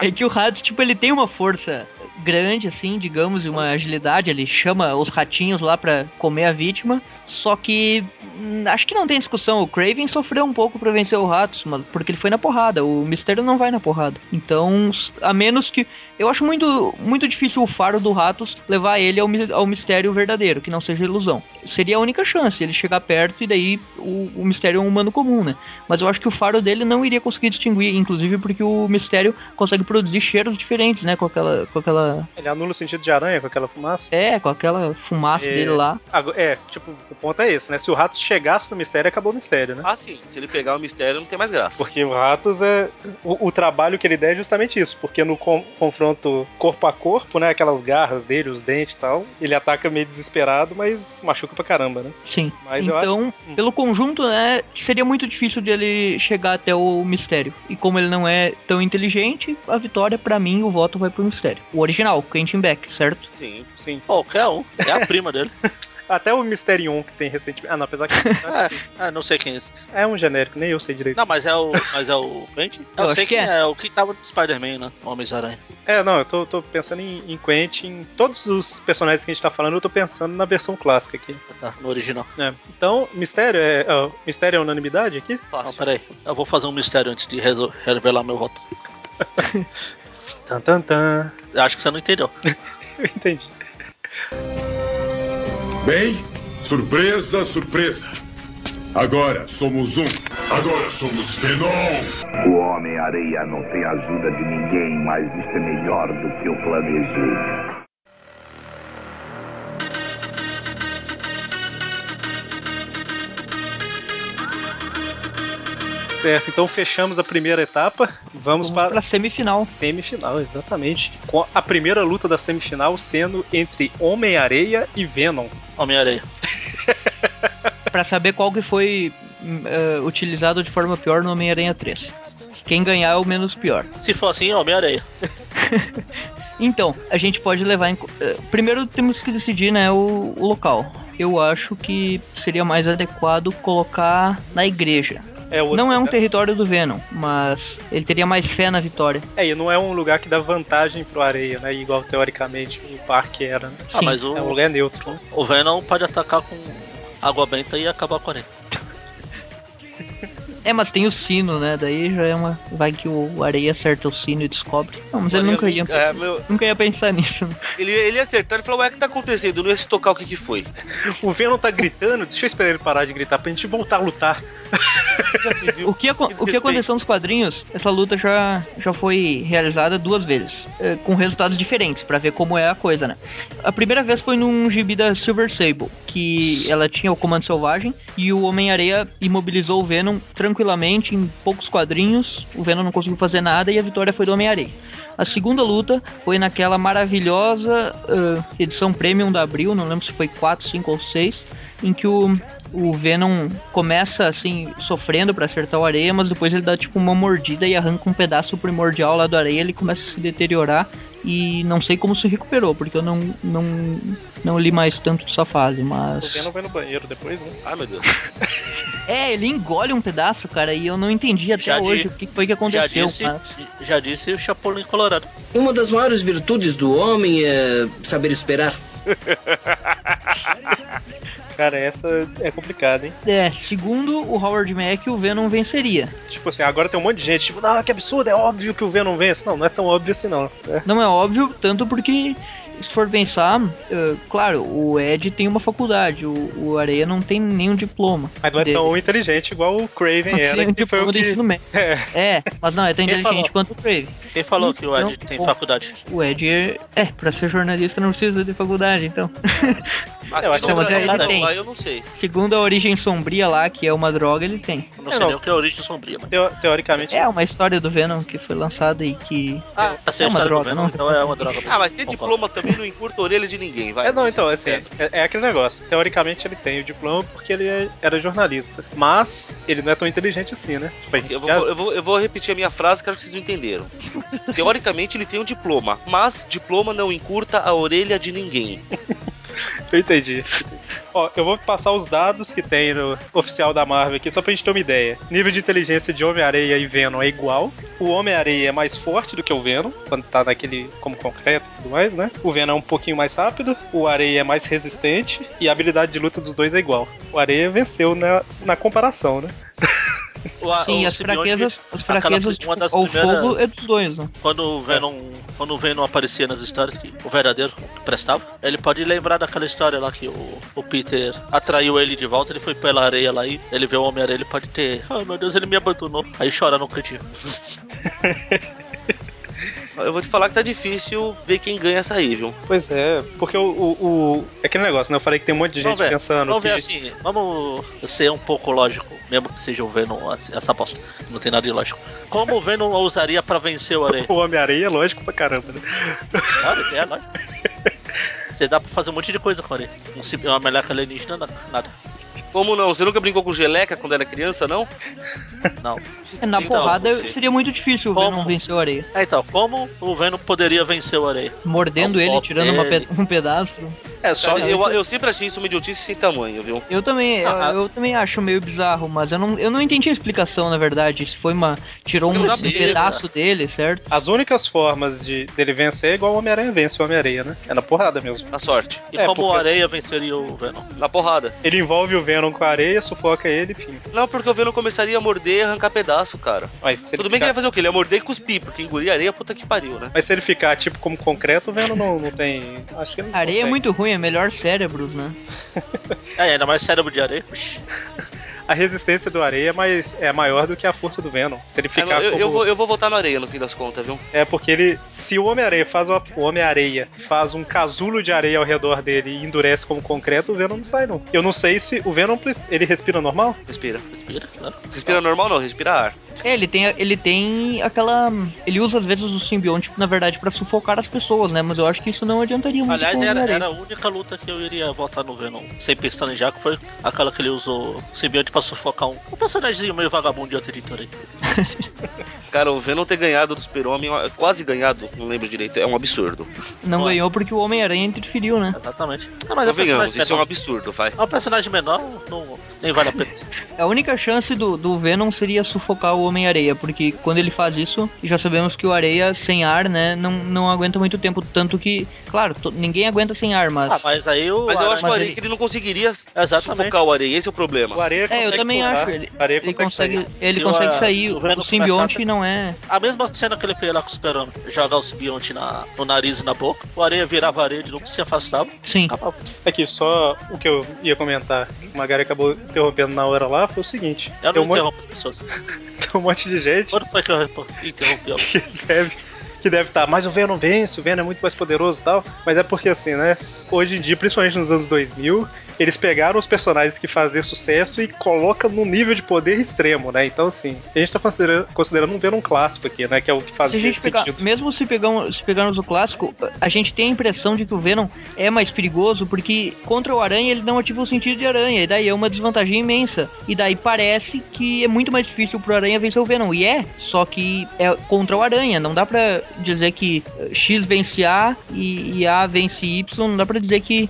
É que o Ratos, tipo, ele tem uma força grande, assim, digamos, e uma agilidade. Ele chama os ratinhos lá pra comer a vítima. Só que Hum, Acho que não tem discussão. O Craven sofreu um pouco pra vencer o Ratos, mas porque ele foi na porrada. O Mistério não vai na porrada. Então, a menos que. Eu acho muito, muito difícil o faro do Ratos levar ele ao, ao mistério verdadeiro, que não seja ilusão. Seria a única chance, ele chegar perto e daí o, o mistério é um humano comum, né? Mas eu acho que o faro dele não iria conseguir distinguir, inclusive porque o mistério consegue produzir cheiros diferentes, né? Com aquela. Com aquela Ele anula o sentido de aranha com aquela fumaça. é, com aquela fumaça É. dele lá. É, tipo, o ponto é esse, né? Se o Ratos chegasse no mistério, acabou o mistério, né? Ah, sim. Se ele pegar o mistério, não tem mais graça. Porque o Ratos é. O, o trabalho que ele der é justamente isso. Porque no con- confronto corpo a corpo, né? Aquelas garras dele, os dentes e tal, ele ataca meio desesperado, mas machuca pra caramba, né? Sim. Mas eu então, acho- pelo conjunto, né, seria muito difícil de ele chegar até o mistério. E como ele não é tão inteligente, a vitória, pra mim, o voto vai pro mistério. O original, Quentin Beck, certo? Sim. Sim. Qualquer um. É a prima dele. *laughs* Até o Mysterion que tem recentemente. Ah, não, apesar que. *laughs* acho que Ah, não sei quem é esse. é um genérico, nem eu sei direito. Não, mas é o. Mas é o Quentin? Eu Eu, sei que quem é. é. o que tava no Spider-Man, né? Homens-Aranha. É, não, eu tô, tô pensando em, em Quentin. Todos os personagens que a gente tá falando, eu tô pensando na versão clássica aqui. Tá, no original. É. Então, Mistério é. mistério é unanimidade aqui? Não, peraí. Eu vou fazer um mistério antes de revelar meu voto. *laughs* Tan, tan, tan. Acho que você não entendeu. *laughs* Eu entendi. Bem, surpresa, surpresa. Agora somos um. Agora somos Venom. O Homem-Areia não tem ajuda de ninguém, mas isto é melhor do que eu planejei. Certo, então fechamos a primeira etapa. Vamos Vamos para pra semifinal. semifinal, exatamente. Com a primeira luta da semifinal sendo entre Homem-Areia e Venom. Homem-Areia. *laughs* Pra saber qual que foi eh, utilizado de forma pior no Homem-Aranha 3. Quem ganhar é o menos pior. Se for assim, Homem-Areia. *laughs* Então, a gente pode levar em. eh, Primeiro temos que decidir, né, o, o local. Eu acho que seria mais adequado colocar na igreja. É, o Não é um território do Venom, mas ele teria mais fé na vitória. É, e não é um lugar que dá vantagem pro Areia, né? Igual teoricamente o parque era. Né? Ah, Sim, mas o, É um lugar neutro. né? o Venom pode atacar com água benta e acabar com a areia. É, mas tem o sino, né? Daí já é uma. Vai que o Areia acerta o sino e descobre. Não, mas ele nunca ia. é, meu- Nunca ia pensar nisso. né? Ele, ele ia acertar e falou, ué, o que tá acontecendo? Eu não ia se tocar o que que foi. *laughs* O Venom tá gritando, deixa eu esperar ele parar de gritar pra gente voltar a lutar. *laughs* O que, o que aconteceu nos quadrinhos, essa luta já, já foi realizada duas vezes, eh, com resultados diferentes, pra ver como é a coisa, né? A primeira vez foi num gibi da Silver Sable, que ela tinha o comando selvagem e o Homem-Areia imobilizou o Venom tranquilamente em poucos quadrinhos. O Venom não conseguiu fazer nada e a vitória foi do Homem-Areia. A segunda luta foi naquela maravilhosa eh, edição Premium da Abril, não lembro se foi 4, 5 ou 6, em que o, o Venom começa assim, sofrendo pra acertar o areia, mas depois ele dá tipo uma mordida e arranca um pedaço primordial lá do areia, ele começa a se deteriorar e não sei como se recuperou, porque eu não, não, não li mais tanto dessa fase, O mas. Venom vai no banheiro depois, né? Ai, meu Deus. *laughs* É, ele engole um pedaço, cara, e eu não entendi até Já hoje di- o que foi que Já aconteceu. disse, mas- já disse o Chapolin Colorado. Uma das maiores virtudes do homem é saber esperar. *laughs* Cara, essa é complicada, hein? É, segundo o Howard Mack, o Venom venceria. Tipo assim, agora tem um monte de gente, tipo, não, que absurdo, é óbvio que o Venom vence. Não, não é tão óbvio assim, não. É. Não é óbvio, tanto porque, se for pensar, eh, claro, o Ed tem uma faculdade, o, o Areia não tem nenhum diploma. Mas não é dele. tão inteligente igual o Craven Não tem era, que foi o que... ensino médio. É. É, mas não é tão Quem inteligente falou? quanto o Craven. Quem falou que o Ed Então, tem bom. faculdade? O Ed é, é, pra ser jornalista não precisa de faculdade, então. *laughs* Aqui Eu acho que- Brasil, ele não, tem. lá eu não sei. Segundo a origem sombria lá, que é uma droga, ele tem. Eu não É, sei não. nem o que é a origem sombria, mas. Teo- teoricamente, É uma história do Venom que foi lançada e que. Ah, essa é é uma droga, Venom, não? então é uma droga. Ah, mas ter diploma também não encurta a orelha de ninguém, vai. É, não, então, assim, sinceros. é, é aquele negócio. Teoricamente ele tem o diploma porque ele é- era jornalista. Mas ele não é tão inteligente assim, né? Tipo, Eu vou, já- eu, vou, eu vou repetir a minha frase, quero que vocês não entenderam. *laughs* Teoricamente ele tem um diploma, mas diploma não encurta a orelha de ninguém. Eu entendi. Ó, eu vou passar os dados que tem no oficial da Marvel aqui, só pra gente ter uma ideia. Nível de inteligência de Homem-Areia e Venom é igual. O Homem-Areia é mais forte do que o Venom, quando tá naquele como concreto e tudo mais, né? O Venom é um pouquinho mais rápido, o Areia é mais resistente e a habilidade de luta dos dois é igual. O Areia venceu na, na comparação, né? *laughs* O, Sim, o as simbionte, fraquezas, as aquela- fraquezas uma das o primeiras- fogo é dos dois, né? Quando o Venom, quando o Venom aparecia nas histórias que o verdadeiro prestava, ele pode lembrar daquela história lá que o, o Peter atraiu ele de volta, ele foi pela areia lá e ele vê o Homem-Areia, ele pode ter, ai meu Deus, ele me abandonou. Aí chora no cantinho. *laughs* Eu vou te falar que tá difícil ver quem ganha essa aí, viu? Pois é, porque o, o, o- É aquele negócio, né? Eu falei que tem um monte de gente Vamos ver, pensando vamos que. ver assim, vamos ser um pouco lógico, mesmo que seja o Venom essa bosta, não tem nada de lógico. Como o Venom *laughs* usaria pra vencer o Areia? O Homem-Areia é lógico pra caramba, né? Olha, é lógico. *laughs* Você dá pra fazer um monte de coisa com ele. Um, cib- uma meleca alienígena, nada. Como não? Você nunca brincou com geleca quando era criança, não? Não. É, *laughs* Na Então, porrada você- seria muito difícil o Como? Venom vencer o areia. É, então, como o Venom poderia vencer o Areia? Mordendo um ele, tirando uma nele. pe- um pedaço. É só. Cara, eu, eu sempre achei isso uma idiotice sem tamanho, viu? Eu também, eu, Ah, eu também acho meio bizarro, mas eu não, eu não entendi a explicação, na verdade. Se foi uma. Tirou um, um pedaço dele, certo? As únicas formas de dele vencer é igual o Homem-Aranha vence o Homem-Areia, né? É na porrada mesmo. Na sorte. E É, como o porque- Areia venceria o Venom? Na porrada. Ele envolve o Venom com a areia, sufoca ele, enfim. Não, porque o Venom começaria a morder e arrancar pedaço, cara. Mas se ele Tudo bem que ele ia fazer o quê? Ele ia morder e cuspir, porque engolir areia, puta que pariu, né? Mas se ele ficar tipo como concreto, o Venom não, não tem. Acho que ele não Areia é consegue. muito ruim, é melhor cérebros, né? *laughs* É, ainda mais cérebro de areia. *laughs* A resistência do areia é, mais, é maior do que a força do Venom. Se ele Ah, ficar não, eu, como... eu vou, eu vou votar no areia no fim das contas, viu? É porque ele. Se o Homem-Areia faz o, o Homem-Areia faz um casulo de areia ao redor dele e endurece como concreto, o Venom não sai, não. Eu não sei se o Venom ele respira normal? Respira. Respira, claro. Respira normal não, respira ar. É, ele tem, ele tem aquela. Ele usa às vezes o simbionte, na verdade, pra sufocar as pessoas, né? Mas eu acho que isso não adiantaria muito. Aliás, era, era a única luta que eu iria votar no Venom sem pensar em Jaco, foi aquela que ele usou o simbionte pra sufocar um, um personagemzinho meio vagabundo de outra editora aí. *laughs* Cara, o Venom ter ganhado do Super-Homem, quase ganhado, não lembro direito, é um absurdo. Não Ué. ganhou porque o Homem-Aranha interferiu, né? Exatamente. Não, mas é um Convenhamos, personagem isso é um absurdo, vai. É um personagem menor, não, nem vale a pena. *laughs* A única chance do, do Venom seria sufocar o Homem-Areia, porque quando ele faz isso, já sabemos que o Areia sem ar, né, não, não aguenta muito tempo. Tanto que, claro, to- ninguém aguenta sem ar, mas. Ah, mas aí o. Mas eu acho que o mas areia ele- que ele não conseguiria Exatamente. sufocar o areia, esse é o problema. O areia É, consegue eu também soltar, acho. Ele, o areia ele consegue, sair. ele Se consegue o- sair. o O, Venom simbionte começasse- não é. A mesma cena que ele fez lá com o Super-Homem, jogar o simbionte na, no nariz e na boca, o areia virava areia de novo, se afastava. Sim. Acabava. Aqui, só o que eu ia comentar, que o Magari acabou interrompendo na hora lá, foi o seguinte: Eu tem não um, monte, interrompo as pessoas. *laughs* tem um monte de gente Quando foi que eu interrompi ela? *laughs* que deve que deve estar, mas o Venom vence, o Venom é muito mais poderoso e tal. Mas é porque assim, né? Hoje em dia, principalmente nos anos 2000, eles pegaram os personagens que faziam sucesso e colocam num nível de poder extremo, né? Então, assim, a gente tá considerando, considerando um Venom clássico aqui, né? Que é o que faz Se a gente pegar, sentido. mesmo se, pegamos, se pegarmos o clássico, a gente tem a impressão de que o Venom é mais perigoso porque contra o Aranha ele não ativa o sentido de Aranha, e daí é uma desvantagem imensa. E daí parece que é muito mais difícil pro Aranha vencer o Venom. E é, só que é contra o Aranha, não dá pra dizer que X vence A e, e A vence Y, não dá pra dizer que,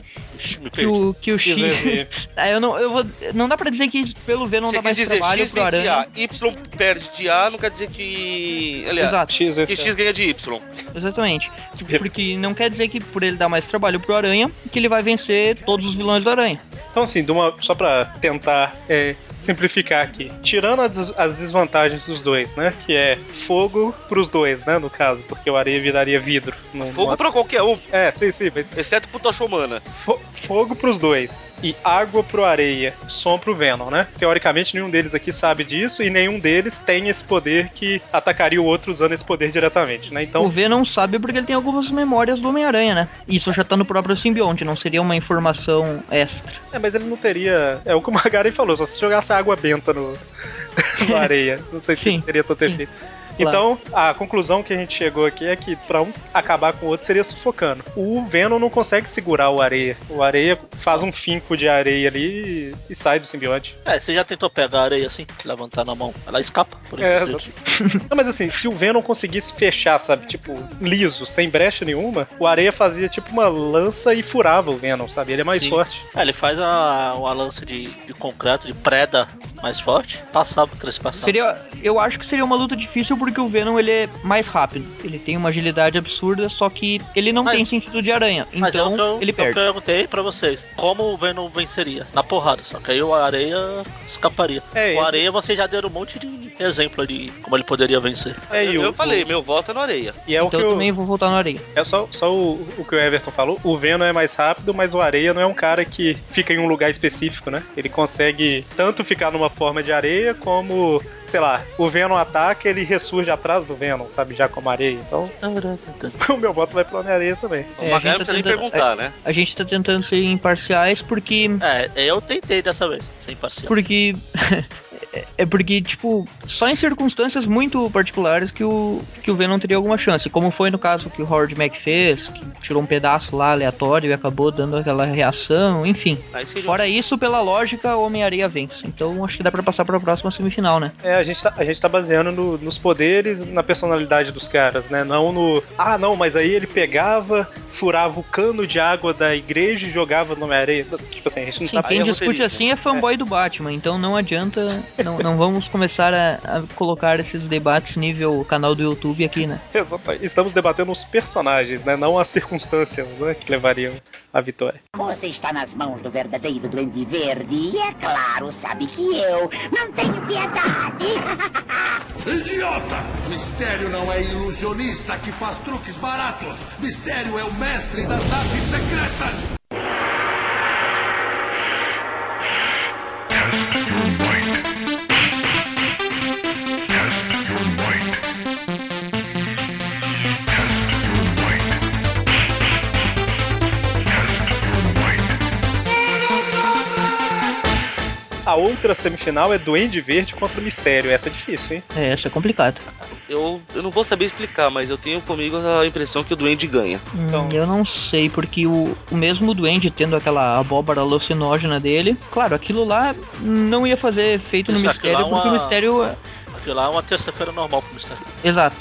que o, que o X *laughs* Ah, eu não, eu vou, não dá pra dizer que pelo Venom Você dá mais dizer trabalho X pro vence Aranha. A, Y perde de A, não quer dizer que. Aliás, Exato. X que vence X ganha de Y. Exatamente. Porque não quer dizer que por ele dar mais trabalho pro Aranha, que ele vai vencer todos os vilões do Aranha. Então, assim, de uma- só pra tentar é, simplificar aqui. Tirando as, as desvantagens dos dois, né? Que é fogo pros dois, né? No caso, porque o areia viraria vidro. No, Fogo numa- pra qualquer um, É, sim, sim, mas exceto pro Tocha Humana. fo- fogo pros dois e água pro areia, som pro Venom, né? Teoricamente, nenhum deles aqui sabe disso e nenhum deles tem esse poder que atacaria o outro usando esse poder diretamente, né? O Então, Venom sabe porque ele tem algumas memórias do Homem-Aranha, né? Isso já tá no próprio simbionte, não seria uma informação extra. é, mas ele não teria. É o que o Magari falou, só se jogasse água benta no, *laughs* no *laughs* areia. Não sei se Sim, teria tanto efeito. Então, a conclusão que a gente chegou aqui é que pra um acabar com o outro seria sufocando. O Venom não consegue segurar o areia. O areia faz um finco de areia ali e, sai do simbionte. É, você já tentou pegar a areia assim, levantar na mão, ela escapa por É. *laughs* Não, mas assim, se o Venom conseguisse fechar, sabe, tipo, liso, sem brecha nenhuma, o areia fazia tipo uma lança e furava o Venom, sabe? Ele é mais Sim. forte. É, ele faz a, uma lança de, de concreto, de preda mais forte, passava, cresce passava. Seria, eu acho que seria uma luta difícil porque o Venom ele é mais rápido. Ele tem uma agilidade absurda, só que ele não Mas- tem sentido de aranha. Mas é o Então que eu, ele eu perde. perguntei pra vocês, como o Venom venceria? Na porrada, só que aí o Areia escaparia. É, o ele- Areia vocês já deram um monte de exemplo de como ele poderia vencer. É, Eu, o- eu falei, o- meu voto é no areia. E é o então que eu o, também vou voltar na areia. É só, só o, o que o Everton falou. O Venom é mais rápido, mas o Areia não é um cara que fica em um lugar específico, né? Ele consegue tanto ficar numa forma de areia, como, sei lá, o Venom ataca, ele ressurge atrás do Venom, sabe? Já como areia. Então, *laughs* o meu voto vai pro Homem-Areia também. O É, a Magalhães gente não tá precisa nem tentando- perguntar, né? A gente tá tentando ser imparciais porque. É, eu tentei dessa vez, sem parcial. Porque. *laughs* é porque, tipo, só em circunstâncias muito particulares que o, que o Venom teria alguma chance. Como foi no caso que o Howard Mack fez, que tirou um pedaço lá aleatório e acabou dando aquela reação, enfim. Fora isso, pela lógica, o Homem-Areia vence. Então acho que dá pra passar pra próxima semifinal, né? É, a gente tá, a gente tá baseando no- nos poderes, na personalidade dos caras, né? Não no. Ah, não, mas aí ele pegava, furava o cano de água da igreja e jogava no Homem-Areia. Tipo assim, a gente não Sim, tá. quem é discute assim é fanboy do Batman, então não adianta. Não, não vamos começar a, a colocar esses debates nível canal do YouTube aqui, né? Exatamente. Estamos debatendo os personagens, né? Não as circunstâncias né? que levariam à vitória. Você está nas mãos do verdadeiro Duende Verde e, é claro, sabe que eu não tenho piedade. *laughs* Idiota! Mistério não é ilusionista que faz truques baratos. Mistério é o mestre das artes secretas. A outra semifinal é Duende Verde contra o Mistério. Essa é difícil, hein? É, essa é complicada. Eu, eu não vou saber explicar, mas eu tenho comigo a impressão que o Duende ganha. Então- Hum, eu não sei, porque o, o mesmo Duende tendo aquela abóbora alucinógena dele, claro, aquilo lá não ia fazer efeito no mistério, é porque o uma- mistério. é- Aquilo lá é uma terça-feira normal pro mistério. Exato.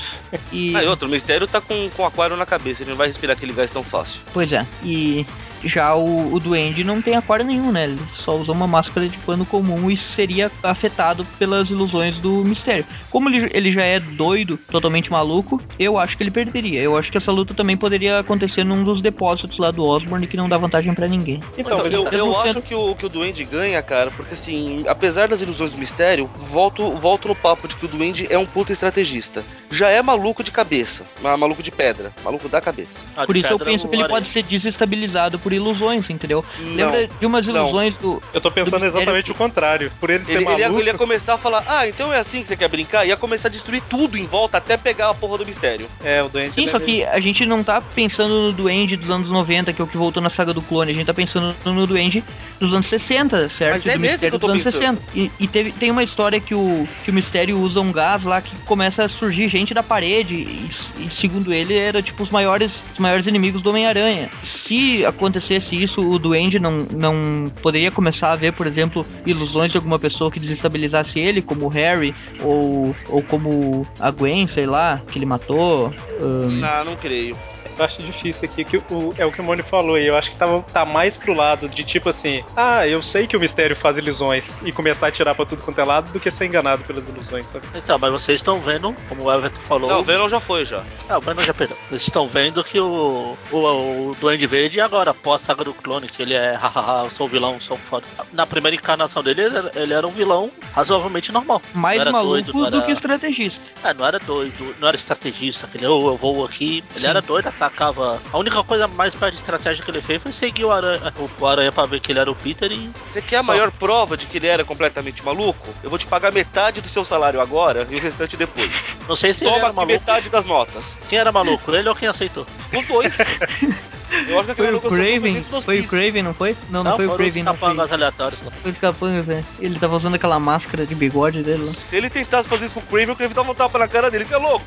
E. Ah, e outro, o Mistério tá com, com aquário na cabeça, ele não vai respirar aquele gás tão fácil. Pois é. E já o, o Duende não tem aquário nenhum, né? Ele só usa uma máscara de pano comum e seria afetado pelas ilusões do mistério. Como ele, ele já é doido, totalmente maluco, eu acho que ele perderia. Eu acho que essa luta também poderia acontecer num dos depósitos lá do Osborne que não dá vantagem pra ninguém. Então, Então, mas eu, mesmo eu sendo- acho que o, que o Duende ganha, cara, porque assim, apesar das ilusões do mistério, volto, volto no papo de que o Duende é um puta estrategista. Já é maluco de cabeça, ma- maluco de pedra, maluco da cabeça. Ah, Por isso eu penso que ele pode ser desestabilizado por ilusões, entendeu? Lembra de umas não. ilusões do. Eu tô pensando exatamente o contrário. Por ele ser Ele, ele ia, maluco. ele ia começar a falar, ah, então é assim que você quer brincar? Ia começar a destruir tudo em volta até pegar a porra do mistério. É, o Duende. Sim, só deve- que a gente não tá pensando no Duende dos anos 90, que é o que voltou na saga do clone, a gente tá pensando no Duende dos anos 60, certo? Mas é do mesmo Mistério que eu tô dos anos pensando. 60. E, e teve, tem uma história que o, que o Mistério usa um gás lá que começa a surgir gente da parede, e, e segundo ele era tipo os maiores, os maiores inimigos do Homem-Aranha. Se acontecesse isso, o Duende não, não poderia começar a ver, por exemplo, ilusões de alguma pessoa que desestabilizasse ele, como o Harry, ou, ou como a Gwen, sei lá, que ele matou. ahn, Não, não creio. Eu acho difícil aqui, que o, é o que o Moni falou aí. Eu acho que tava, tá mais pro lado de tipo assim: ah, eu sei que o mistério faz ilusões e começar a tirar pra tudo quanto é lado do que ser enganado pelas ilusões, sabe? Então, mas vocês estão vendo, como o Everton falou. Não, o Venom já foi já. Ah, o Venom já perdeu. Vocês estão vendo que o, o, o Duende Verde agora, após a saga do clone, que ele é *laughs* hahaha, eu sou vilão, sou foda. Na primeira encarnação dele, ele era, ele era um vilão razoavelmente normal. mais era maluco doido, não do era- que estrategista. É, não era doido, não era estrategista, aquele eu, eu vou aqui. Ele Sim. era doido, atacava. A única coisa mais perto de estratégia que ele fez foi seguir o Aranha, o, Aranha pra ver que ele era o Peter e. Você quer a Só. maior prova de que ele era completamente maluco? Eu vou te pagar metade do seu salário agora e o restante depois. Não sei se ele Toma era aqui maluco. metade das notas. Quem era maluco? Ele ou quem aceitou? Os dois. *laughs* Eu acho que Foi o Craven? Foi o. Craven, não foi? Não, não, Não, foi o Craven, não. Foi, capangas aleatórios lá. foi os capangas, né? Ele tava usando aquela máscara de bigode dele lá. Se ele tentasse fazer isso com o Craven, o Craven dava um tapa na cara dele. Você é louco?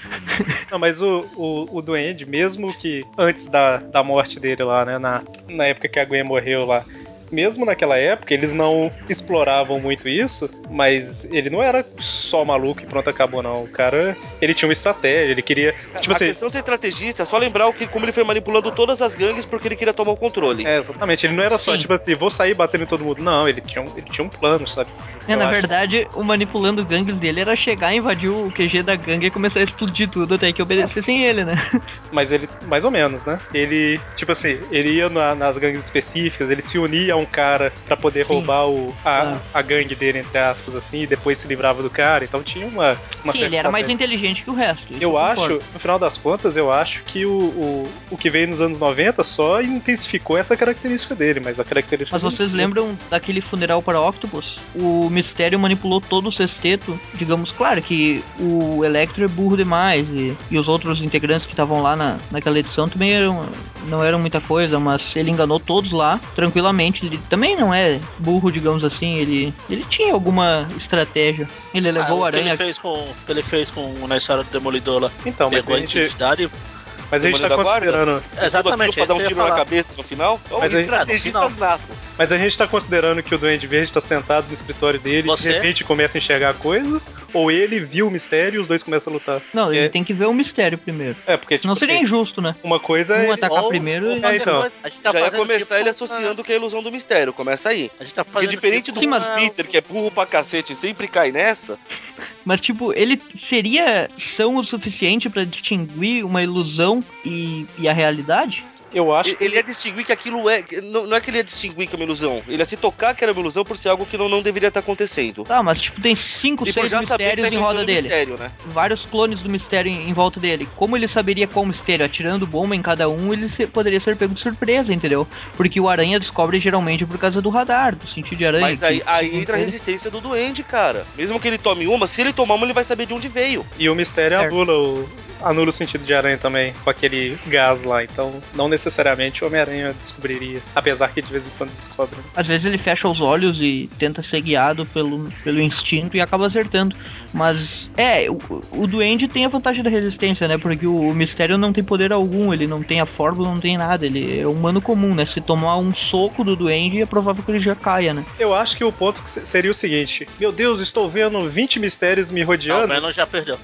*laughs* Não, mas o, o, o Duende, mesmo que antes da, da morte dele lá, né? Na, na época que a Gwen morreu lá. Mesmo naquela época, eles não exploravam muito isso, mas ele não era só maluco e pronto, acabou, não. O cara, ele tinha uma estratégia, ele queria. Tipo a assim. questão de ser estrategista é só lembrar o que, como ele foi manipulando todas as gangues porque ele queria tomar o controle. É, exatamente. Ele não era só, Sim. tipo assim, vou sair batendo em todo mundo. Não, ele tinha um, ele tinha um plano, sabe? É, Eu na acho- verdade, o manipulando gangues dele era chegar, invadir o QG da gangue e começar a explodir tudo até que obedecessem ele, né? Mas ele, mais ou menos, né? Ele, tipo assim, ele ia na- nas gangues específicas, ele se unia a um cara pra poder Sim. roubar o, a, Ah. a gangue dele, entre aspas, assim, e depois se livrava do cara. Então tinha uma. uma Sim, ele era mais inteligente que o resto. Eu acho, no final das contas, eu acho que o, o, o que veio nos anos 90 só intensificou essa característica dele, mas a característica Mas vocês lembram daquele funeral para Octopus? O Mistério manipulou todo o sexteto. Digamos, claro que o Electro é burro demais e, e os outros integrantes que estavam lá na, naquela edição também eram, não eram muita coisa, mas ele enganou todos lá tranquilamente. Ele também não é burro, digamos assim. Ele, ele tinha alguma estratégia. Ele levou Ah, o o que ele Aranha. fez com que ele fez com na história do Demolidor lá. Então, mas Pegou a a gente, identidade. Mas a gente tá considerando. Exatamente, Pra dar um é tiro na cabeça no final? Ô, Mas aí- estrategista no final. nato. Mas a gente tá considerando que o Duende Verde tá sentado no escritório dele e de Você? repente começa a enxergar coisas, ou ele viu o mistério e os dois começam a lutar. Não, ele É. tem que ver o mistério primeiro. É, porque, tipo Não seria assim, injusto, né? uma coisa Um é. atacar Ou- primeiro ou e. fazer então. a gente tá Já ia fazendo começar tipo ele associando que é a ilusão do mistério. Começa aí. A gente tá Porque fazendo diferente tipo do Sim, mas- Peter, que é burro pra cacete e sempre cai nessa, Mas, tipo, ele seria são o suficiente pra distinguir uma ilusão e, e a realidade? Eu acho ele, ele ia distinguir que aquilo é. que- Não, não é que ele ia distinguir que é uma ilusão. Ele ia se tocar que era uma ilusão por ser algo que não, não deveria estar acontecendo. Tá, mas, tipo, tem cinco, E seis que mistérios tá em roda dele. mistério, né? Vários clones do mistério em, em volta dele. Como ele saberia qual mistério? Atirando bomba em cada um, ele se- poderia ser pego de surpresa, entendeu? Porque o aranha descobre geralmente por causa do radar, do sentido de aranha. Mas aí, que- aí entra a resistência do duende, cara. Mesmo que ele tome uma, se ele tomar uma, ele vai saber de onde veio. E o mistério Certo. anula o, anula o sentido de aranha também, com aquele gás lá. Então, não necessariamente o Homem-Aranha descobriria. Apesar que de vez em quando descobre. né? Às vezes ele fecha os olhos e tenta ser guiado pelo, pelo instinto e acaba acertando. Mas, é, o, o Duende tem a vantagem da resistência, né? Porque o, o Mistério não tem poder algum, ele não tem a fórmula, não tem nada. Ele é humano comum, né? Se tomar um soco do Duende, é provável que ele já caia, né? Eu acho que o ponto seria o seguinte: Meu Deus, estou vendo 20 mistérios me Não, o rodeando. Venom já perdeu.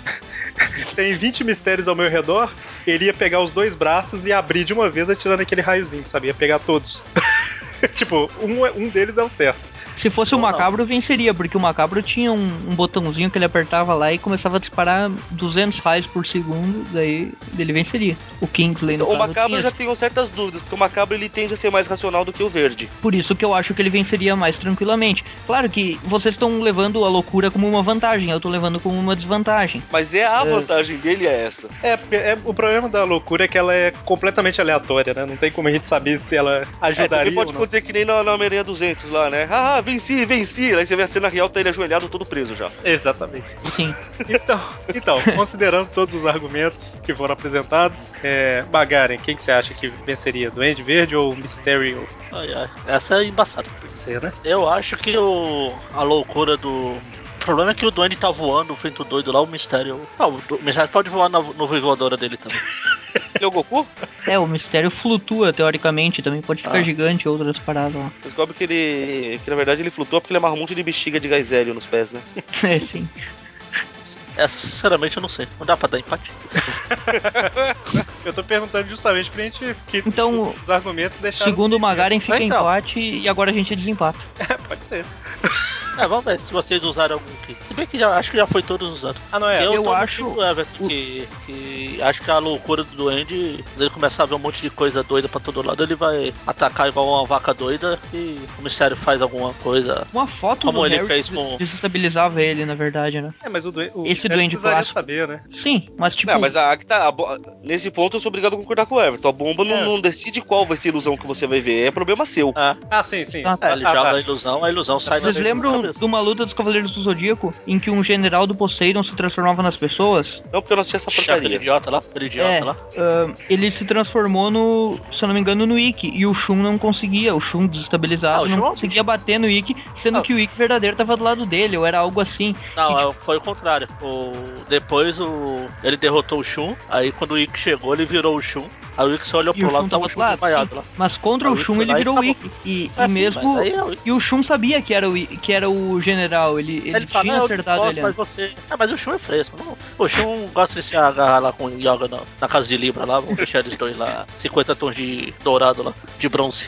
*laughs* Tem 20 mistérios ao meu redor. Ele ia pegar os dois braços e abrir de uma vez atirando aquele raiozinho, sabe? Ia pegar todos. *laughs* tipo, um, é- um deles é o certo. Se fosse o. Macabro, venceria, porque o Macabro tinha um, um botãozinho que ele apertava lá e começava a disparar 200 raios por segundo, daí ele venceria. O Kingsley no o caso, macabro tinha já tenho certas dúvidas, porque o macabro ele tende a ser mais racional do que o verde. Por isso que eu acho que ele venceria mais tranquilamente. Claro que vocês estão levando a loucura como uma vantagem, eu tô levando como uma desvantagem. Mas é a vantagem dele é essa. É, porque é- o problema da loucura é que ela é completamente aleatória, né? Não tem como a gente saber se ela É, ajudaria também pode ou não. acontecer que nem na, na Homem-Aranha 200 lá, né? Ah, venci, venci. Aí você vê a cena real, tá ele ajoelhado, todo preso já. Exatamente. Sim. Então, então, considerando todos os argumentos que foram apresentados, é, Bagaren, quem que você acha que venceria? Duende Verde ou Mysterio? Ai, ai. Essa é embaçada. Ser, né? Eu acho que o, a loucura do. O problema é que o Duende tá voando feito doido lá, o mistério. Ah, o, o mistério pode voar na, no voadora dele também. *laughs* Ele é o Goku? É, o mistério flutua teoricamente, também pode ficar Ah. gigante outras paradas lá. Descobre que ele. que na verdade ele flutua porque ele amarra um monte de bexiga de gás hélio nos pés, né? *laughs* É, sim. Essa, sinceramente, eu não sei. Não dá pra dar empate. *laughs* Eu tô perguntando justamente pra gente que Então, os argumentos deixaram. segundo o Magaren fica Então. empate e agora a gente desempata. *laughs* Pode ser. É, vamos ver se vocês usaram algum aqui. Se bem que já acho que já foi todos usados. Ah, não é? eu, eu acho time do Everton, que, que acho que a loucura do Duende, quando ele começar a ver um monte de coisa doida pra todo lado, ele vai atacar igual uma vaca doida e o mistério faz alguma coisa. Uma foto Como do ele Harry fez com- desestabilizava ele, na verdade, né? É, mas o, duen- o Esse Duende clássico. saber, né? Sim, mas tipo... Não, mas a, que tá, a bo- nesse ponto eu sou obrigado a concordar com o Everton. A bomba não, É. não decide qual vai ser a ilusão que você vai ver. É problema seu. Ah, Ah, sim, sim. Ah, é, ele Ah, joga tá. a ilusão, a ilusão sai Vocês lembram de uma luta dos Cavaleiros do Zodíaco em que um general do Poseidon se transformava nas pessoas? Não, porque eu não assisti essa Aquele porcaria. idiota lá, aquele idiota É, lá. ah, ele se transformou no, se eu não me engano, no Ikki. E o Shun não conseguia. O Shun Ah, desestabilizado o Shun é não conseguia bater no Ikki, sendo Ah. que o Ikki verdadeiro tava do lado dele, ou era algo assim. Não, é, foi o contrário. O, depois o, ele derrotou o Shun, aí quando o Ikki chegou, ele virou o Shun. Aí o Ikki só olhou E pro o lado e tava o Shun lado. desmaiado sim. lá. Mas contra Aí o Shun ele e virou o. Ikki. E, Ah, e sim, mesmo. aí é E o Shun sabia que era o, que era o general. Ele, ele, Ele fala, tinha "Não, eu acertado gosto, ele. mas antes. você. Ah, mas o Shun é fresco. Não, o Shun gosta de se agarrar lá com o Yoga na, na casa de Libra lá. Vamos deixar eles dois lá. *laughs* 50 tons de dourado lá, de bronze.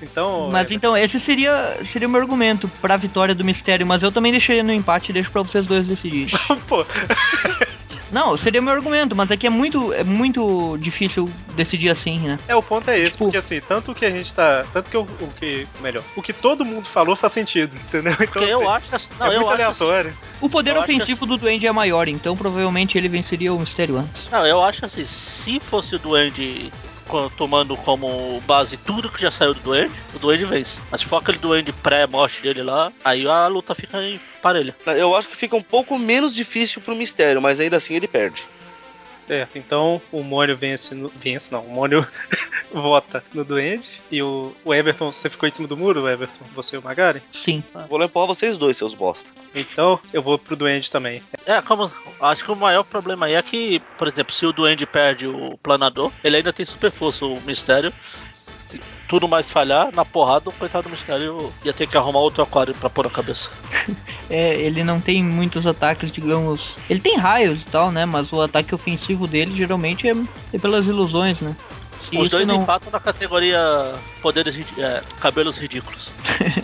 Então, Mas é, então, esse seria, seria o meu argumento pra vitória do mistério, mas eu também deixaria no empate e deixo pra vocês dois decidirem. *laughs* pô, *laughs* Não, seria o meu argumento, mas é que é muito, é muito difícil decidir assim, né? é o ponto é esse, Tipo- porque assim, tanto que a gente tá, tanto que o, o que, melhor, o que todo mundo falou faz sentido, *laughs* entendeu? Então Porque eu assim, acho assim, não, é eu muito acho assim, aleatório. O poder Eu acho ofensivo do Duende é maior, então provavelmente ele venceria o mistério antes. Não, eu acho assim, se fosse o Duende tomando como base tudo que já saiu do Duende, o Duende vence. Mas se for aquele Duende pré-morte dele lá, aí a luta fica parelha. Eu acho que fica um pouco menos difícil pro mistério, mas ainda assim ele perde. Certo, então o Mônio vence, no, vence não, o Mônio *laughs* vota no Duende e o, o Everton, você ficou em cima do muro, Everton, você e o Magari? Sim. Vou empurrar vocês dois, seus bosta. Então eu vou pro Duende também. É, como. Acho que o maior problema aí é que, por exemplo, se o Duende perde o planador, ele ainda tem super força, o mistério. Tudo mais falhar, na porrada, o coitado do mistério ia ter que arrumar outro aquário pra pôr na cabeça. *laughs* É, ele não tem muitos ataques, digamos. Ele tem raios e tal, né? Mas o ataque ofensivo dele geralmente é, é pelas ilusões, né? Os isso dois não... empatam na categoria poderes é, cabelos ridículos. *laughs*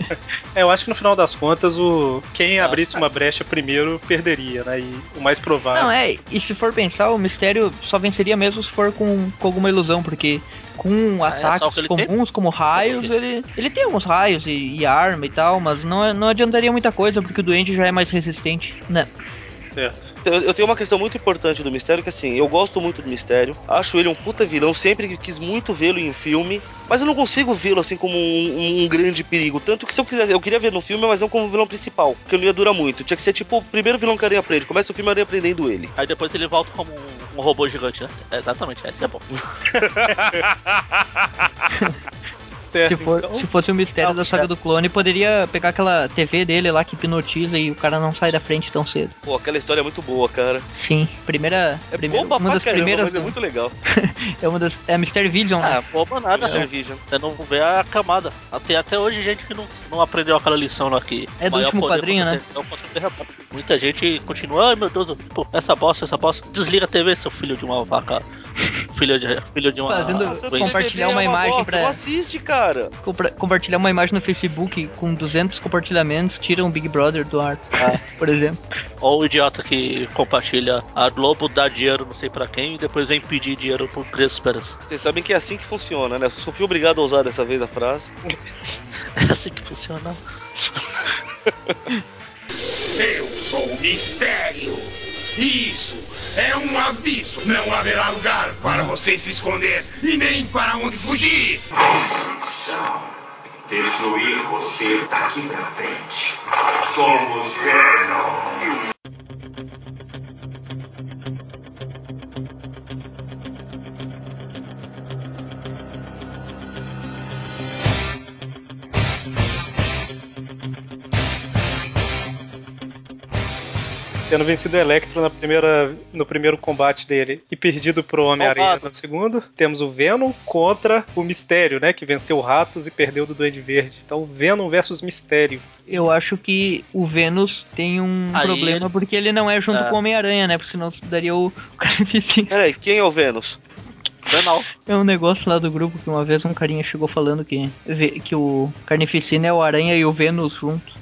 É, eu acho que no final das contas, o quem abrisse uma brecha primeiro perderia, né? E o mais provável. Não, é, e se for pensar, o mistério só venceria mesmo se for com, com alguma ilusão, porque com Ah, é, ataques tem- comuns como raios, ele, ele tem alguns raios e, e arma e tal, mas não, é- não adiantaria muita coisa, porque o doente já é mais resistente, né? Certo. Eu, eu tenho uma questão muito importante do mistério, que assim, eu gosto muito do mistério, acho ele um puta vilão, sempre que quis muito vê-lo em filme, mas eu não consigo vê-lo assim como um, um grande perigo. Tanto que se eu quisesse, eu queria ver no filme, mas não como vilão principal, porque não ia durar muito. Tinha que ser tipo o primeiro vilão que a Aranha aprende. Começa o filme a Aranha aprendendo ele. Aí depois ele volta como um, um robô gigante, né? É, exatamente, esse é bom. *laughs* *laughs* Certo. Se, for, então, se fosse o mistério Não, da saga é. do clone, poderia pegar aquela TV dele lá que hipnotiza e o cara não sai da frente tão cedo. Pô, aquela história é muito boa, cara. Sim, primeira. É primeira boba uma pra das caramba, primeiras. mas é muito legal. *laughs* é uma das. É a Mystery Vision, né? Ah, boba nada, Mr. né? Vision. Você não vê a camada. Tem até hoje gente que não, não aprendeu aquela lição lá que É o do maior último poder quadrinho, né? é o controle derrapado. Muita gente continua, ai meu Deus, pô, essa bosta, essa bosta. Desliga a TV, seu filho de uma vaca. Filho de, filho de uma. Fazendo- compartilhar uma é imagem bosta, pra- Não assiste, cara. Compra- compartilhar uma imagem no Facebook com 200 compartilhamentos tira um Big Brother do ar, Ah. por exemplo. Ou o idiota que compartilha a Globo dá dinheiro não sei pra quem e depois vem pedir dinheiro por Criança Esperança. Vocês sabem que é assim que funciona, né? Eu só fui obrigado a usar dessa vez a frase. *laughs* É assim que funciona. Eu sou o mistério. Isso é um aviso. Não haverá lugar para você se esconder e nem para onde fugir. Destruir você daqui pra frente. Somos Venom. Tendo vencido o Electro na primeira, no primeiro combate dele e perdido pro Homem-Aranha no segundo, temos o Venom contra o Mistério, né? Que venceu o Ratos e perdeu do Duende Verde. Então, Venom versus Mistério. Eu acho que o Vênus tem um Aí problema ele- porque ele não é junto É. com o Homem-Aranha, né? Porque senão daria o, *laughs* o Carnificina. Peraí, quem é o Vênus? É um negócio lá do grupo que uma vez um carinha chegou falando que, vê- que o Carnificina é o Aranha e o Vênus junto.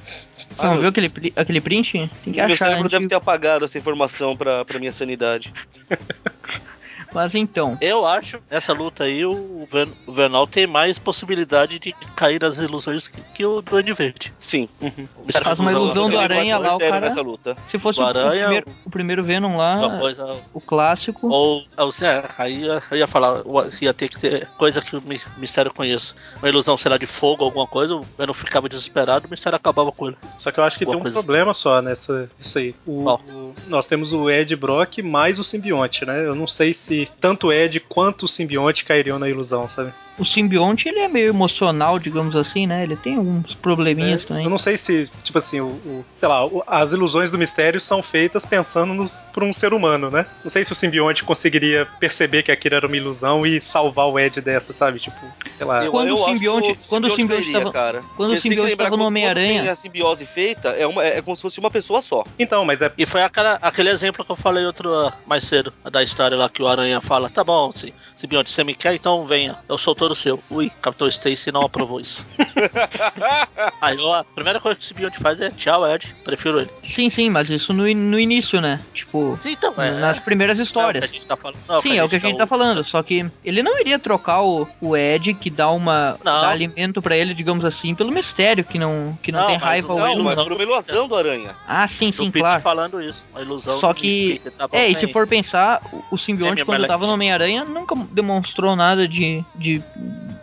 Você Ah, não eu- viu aquele, aquele print? Tem que Meu achar cérebro antigo. deve ter apagado essa informação pra, pra minha sanidade. *laughs* Mas então. Eu acho, nessa luta aí, o, Ven o Venal tem mais possibilidade de cair nas ilusões que, que o Duende Verde. Sim. Uhum. Ele faz uma ilusão do Aranha lá, o cara... nessa luta. Se fosse O o, Aranha- primeiro, o primeiro Venom lá, coisa. o clássico. Ou, ou se é, aí ia- eu ia falar, o- ia ter que ser coisa que o mi- mistério conheça. Uma ilusão, sei lá, de fogo, alguma coisa, o Venom ficava desesperado, o mistério acabava com ele. Só que eu acho que Alguma tem um coisa problema só nessa isso aí. O- o- nós temos o Ed Brock mais o simbionte, né? Eu não sei se tanto Ed quanto o simbionte cairiam na ilusão, sabe? O simbionte, ele é meio emocional, digamos assim, né? Ele tem uns probleminhas também. Eu não sei se, tipo assim, o, o- sei lá, o- as ilusões do mistério são feitas pensando nos, por um ser humano, né? Não sei se o simbionte conseguiria perceber que aquilo era uma ilusão e salvar o Ed dessa, sabe? Tipo, sei lá. Quando o acho simbionte- quando o simbionte cairia, tava- cara. quando o simbionte lembrar, tava no quando- Homem-Aranha- a simbiose feita, é, uma, é como se fosse uma pessoa só. Então, mas é. E foi aquela, aquele exemplo que eu falei outro ah, mais cedo, da história lá que o Aranha fala, tá bom, se, Simbionte, você me quer, então venha, eu sou todo seu. Ui, Capitão Stacy não aprovou isso. *laughs* Aí ó, a primeira coisa que o Simbionte faz é tchau, Ed, prefiro ele. Sim, sim, mas isso no, no início, né? Tipo, Sim, então, é- nas primeiras histórias. É o que a gente tá falando. Não, Sim, é o que a gente tá falando. Só que ele não iria trocar o, o Ed, que dá uma. Dá alimento pra ele, digamos assim, pelo mistério, que não, que não, Não, tem mas raiva o- ou Não, ele. mas por uma ilusão do Aranha. Ah, sim, sim, claro. falando isso, a ilusão Só que. Peter, tá É, e se for pensar, o- o simbionte, É, quando tava no Homem-Aranha, nunca demonstrou nada de, de.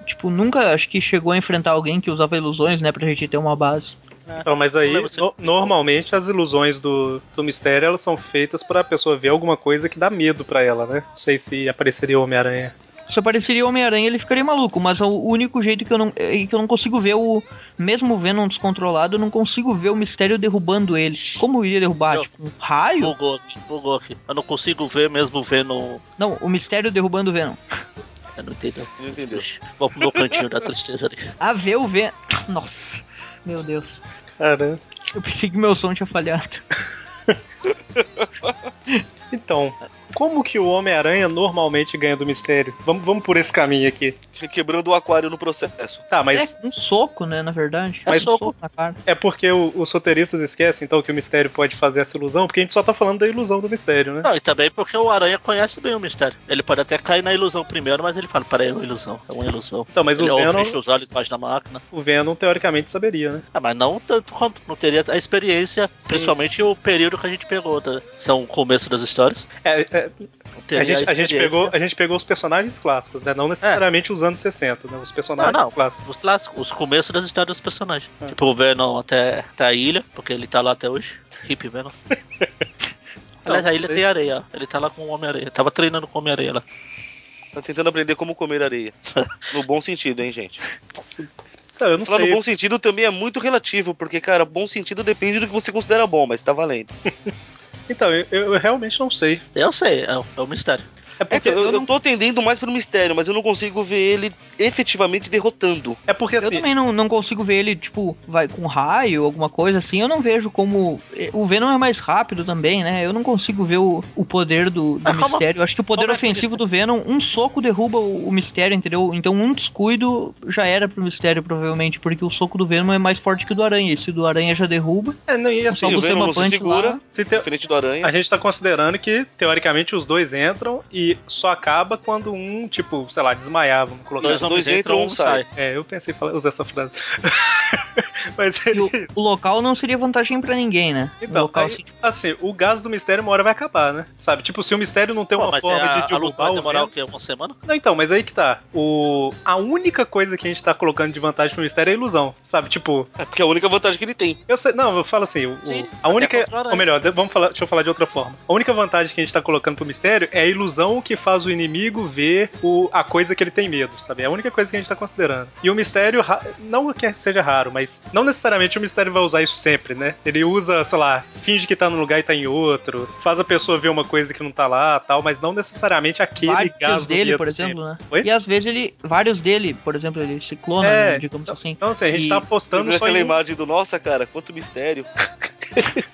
Tipo, nunca acho que chegou a enfrentar alguém que usava ilusões, né? Pra gente ter uma base. Então, mas aí, no- normalmente, as ilusões do, do mistério elas são feitas pra pessoa ver alguma coisa que dá medo pra ela, né? Não sei se apareceria o Homem-Aranha. Se apareceria o Homem-Aranha, ele ficaria maluco, mas o único jeito que eu não. é que eu não consigo ver o. Mesmo o Venom descontrolado, eu não consigo ver o mistério derrubando ele. Como iria derrubar? Eu- Tipo, um raio? Bugou aqui, bugou aqui. Eu não consigo ver mesmo vendo. Não, o mistério derrubando o Venom. Eu não entendo. Não entendeu. Vou pro meu cantinho da tristeza ali. A ver o Venom. Nossa, meu Deus. Caramba. Eu pensei que meu som tinha falhado. *laughs* Então, como que o Homem-Aranha normalmente ganha do mistério? Vamos, vamos por esse caminho aqui. Quebrando o aquário no processo. Tá, mas É um soco, né, na verdade. Mas- é um soco na cara. é porque o- os roteiristas esquecem, então, que o mistério pode fazer essa ilusão, porque a gente só tá falando da ilusão do mistério, né? Não, e também porque o Aranha conhece bem o mistério. Ele pode até cair na ilusão primeiro, mas ele fala, peraí, é uma ilusão, é uma ilusão. Então, mas ele o Venom- fecha os olhos embaixo da máquina. O Venom, teoricamente, saberia, né? Ah, mas não tanto quanto não teria a experiência, principalmente o período que a gente pegou. Da, são o começo das histórias. É, é, Não teria a, gente, a, gente pegou, a gente pegou os personagens clássicos, né? Não necessariamente os anos 60, né? Os Não, personagens não, clássicos. os clássicos, os começos das histórias dos personagens. É. Tipo o Venom até, até a ilha, porque ele tá lá até hoje. Hip Venom. *laughs* Aliás, a Não ilha tem areia. Ele tá lá com o Homem-Areia. Tava treinando com o Homem-Areia lá. Tá tentando aprender como comer areia. *laughs* No bom sentido, hein, gente. Não, eu não Falar no sei. bom sentido também é muito relativo, porque, cara, bom sentido depende do que você considera bom, mas tá valendo. *laughs* Então, eu, eu realmente não sei. Eu sei, é, é o mistério. É porque Então, eu, eu não- eu tô tendendo mais pro mistério, mas eu não consigo ver ele efetivamente derrotando. É porque Eu assim. também não, não consigo ver ele, tipo, vai com raio, alguma coisa assim. Eu não vejo como. O Venom é mais rápido também, né? Eu não consigo ver o, o poder do, do mistério. Eu acho que o poder é ofensivo do Venom, um soco derruba o, o mistério, entendeu? Então um descuido já era pro mistério, provavelmente, porque o soco do Venom é mais forte que o do Aranha. Esse do Aranha já derruba. É, não, e assim, Só E o você Venom se punch segura, lá. se te- diferente do aranha. a gente tá considerando que, teoricamente, os dois entram e só acaba quando um, tipo, sei lá, desmaiar, vamos colocar Dois dois entram, um sai. É, eu pensei em usar essa frase. *laughs* *laughs* Mas E o, ele. o local não seria vantagem pra ninguém, né? o Então, local, aí, assim, assim, o gás do mistério uma hora vai acabar, né? Sabe? Tipo, se o mistério não tem Pô, uma mas forma é, a, de a derrubar vai o demorar o Venom. quê? Uma semana? Não, então, mas aí que tá. O... A única coisa que a gente tá colocando de vantagem pro mistério é a ilusão, sabe? Tipo, É porque é a única vantagem que ele tem. eu sei. Não, eu falo assim, o- o- Sim, a única. o aranha. Ou melhor, vamos falar, deixa eu falar de outra forma. A única vantagem que a gente tá colocando pro mistério é a ilusão que faz o inimigo ver o, a coisa que ele tem medo, sabe? É a única coisa que a gente tá considerando. E o mistério, ra- não que seja raro, mas não necessariamente o mistério vai usar isso sempre, né? Ele usa, sei lá, finge que tá num lugar e tá em outro, faz a pessoa ver uma coisa que não tá lá tal, mas não necessariamente aquele vários gás do dele, medo por sempre. exemplo, né? Oi? E às vezes ele. Vários dele, por exemplo, ele se clona, É, né, digamos assim. Então, assim, a gente E- tá apostando só aquela em. imagem do, nossa, cara, quanto mistério. *laughs* *laughs*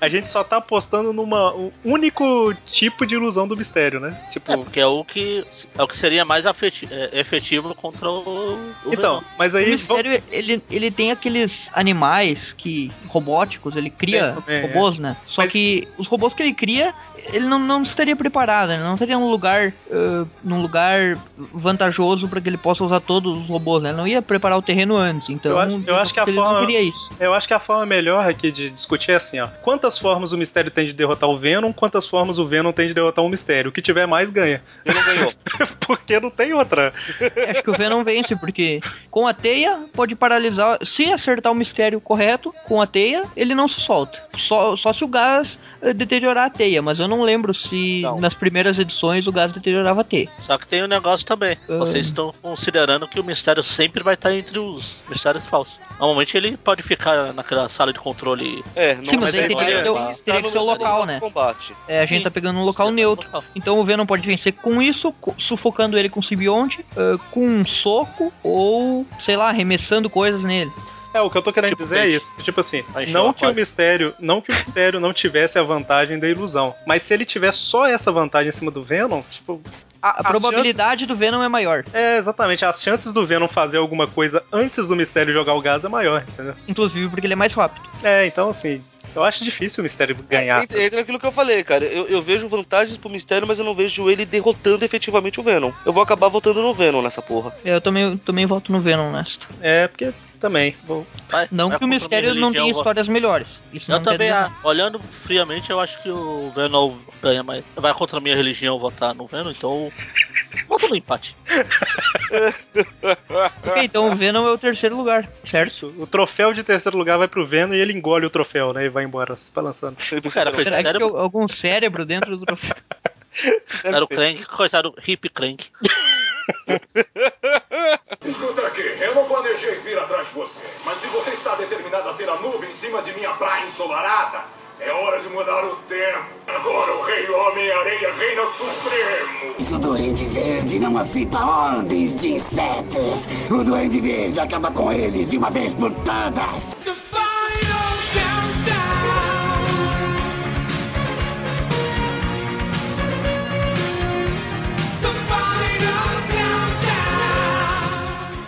A gente só tá apostando numa um único tipo de ilusão do mistério, né? Tipo. É, porque é o que, é o que seria mais afeti- é, efetivo contra o, o então, Venom. mas O aí. mistério, ele, ele tem aqueles animais que robóticos, ele cria também, robôs, né? Só Mas- que os robôs que ele cria ele não, não estaria preparado, ele não estaria num lugar, uh, num lugar vantajoso para que ele possa usar todos os robôs, né? Ele não ia preparar o terreno antes, então Eu acho, eu acho que a ele forma. não queria isso. Eu acho que a forma melhor aqui de discutir é assim, ó. Quantas formas o mistério tem de derrotar o Venom, quantas formas o Venom tem de derrotar o mistério. O que tiver mais ganha. Ele não ganhou. *laughs* Porque não tem outra. Acho que o Venom vence, porque com a teia pode paralisar. Se acertar o mistério correto, com a teia, ele não se solta. Só, só se o gás deteriorar a teia, mas eu não lembro se nas primeiras edições o gás deteriorava a teia. Só que tem um negócio também. Ah. Vocês estão considerando que o mistério sempre vai estar entre os mistérios falsos. Normalmente ele pode ficar naquela sala de controle. É, Sim, mas aí teria que ser, o- teria que ser o local, né? Combate. É, a gente tá pegando um local neutro. Então o Venom pode vencer com isso, sufocando ele com simbionte, eh, com um soco ou, sei lá, arremessando coisas nele. É, o que eu tô querendo Tipo dizer é peixe. isso. Tipo assim, não que o mistério, não que o mistério não tivesse a vantagem da ilusão, mas se ele tiver só essa vantagem em cima do Venom, tipo, A, a probabilidade do Venom é maior. É, exatamente. As chances do Venom fazer alguma coisa antes do mistério jogar o gás é maior, entendeu? Inclusive porque ele é mais rápido. É, então assim, eu acho difícil o mistério ganhar. Entra entra naquilo que eu falei, cara. Eu, eu vejo vantagens pro mistério, mas eu não vejo ele derrotando efetivamente o Venom. Eu vou acabar votando no Venom nessa porra. É, Eu também, também voto no Venom nesta. É, porque também. Vou... Não vai que o mistério não tenha histórias melhores. Isso Eu não quer também, dizer ah, nada. olhando friamente, eu acho que o Venom ganha, mas vai contra a minha religião votar no Venom, então. Voto no empate. *laughs* Ok, então o Venom é o terceiro lugar, certo? Isso. O troféu de terceiro lugar vai pro Venom e ele engole o troféu, né? E vai embora se balançando. Cara, foi Será que cérebro. algum cérebro dentro do troféu? Era o Crank, coitado, hip Crank. *laughs* Escuta aqui, eu não planejei vir atrás de você, mas se você está determinado a ser a nuvem em cima de minha praia ensolarada, é hora de mudar o tempo. Agora o Rei Homem-Areia reina supremo. Isso, Duende Verde não aceita ordens de insetos. O Duende Verde acaba com eles de uma vez por todas.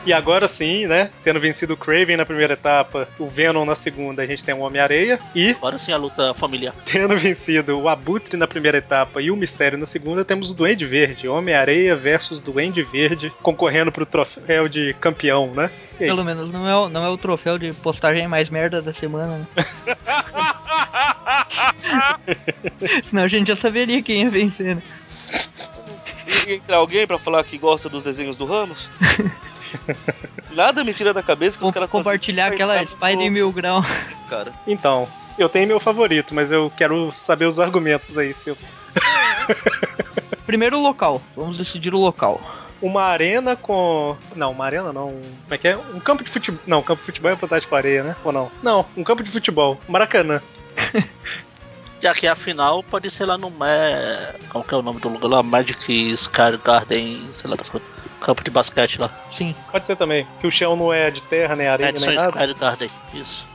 E agora sim, né? Tendo vencido o Craven na primeira etapa, o Venom na segunda, a gente tem o Homem-Areia. E Agora sim a luta familiar. *laughs* tendo vencido o Abutre na primeira etapa e o Mistério na segunda, temos o Duende Verde. Homem-Areia versus Duende Verde, concorrendo pro troféu de campeão, né? E é Pelo menos não é, o, não é o troféu de postagem mais merda da semana, né? *laughs* *laughs* Senão a gente já saberia quem ia vencer, né? E, e entra alguém pra falar que gosta dos desenhos do Ramos? *laughs* Nada me tira da cabeça que os caras Compartilhar aquela Spider Mil Grau. cara. Então, eu tenho meu favorito, mas eu quero saber os argumentos aí, seus. *laughs* Primeiro o local. Vamos decidir o local. Uma arena com. Não, uma arena não. Como é que é? Um campo de futebol. Não, campo de futebol é fantástico com areia, né? Ou não? Não, um campo de futebol. Maracanã. *laughs* Já que a final pode ser lá no. Ma... Como que é o nome do lugar lá? Magic Sky Garden, sei lá das coisas. Campo de basquete lá. Sim. Pode ser também. Que o chão não é de terra, nem areia, Madison nem nada. Square Garden, isso.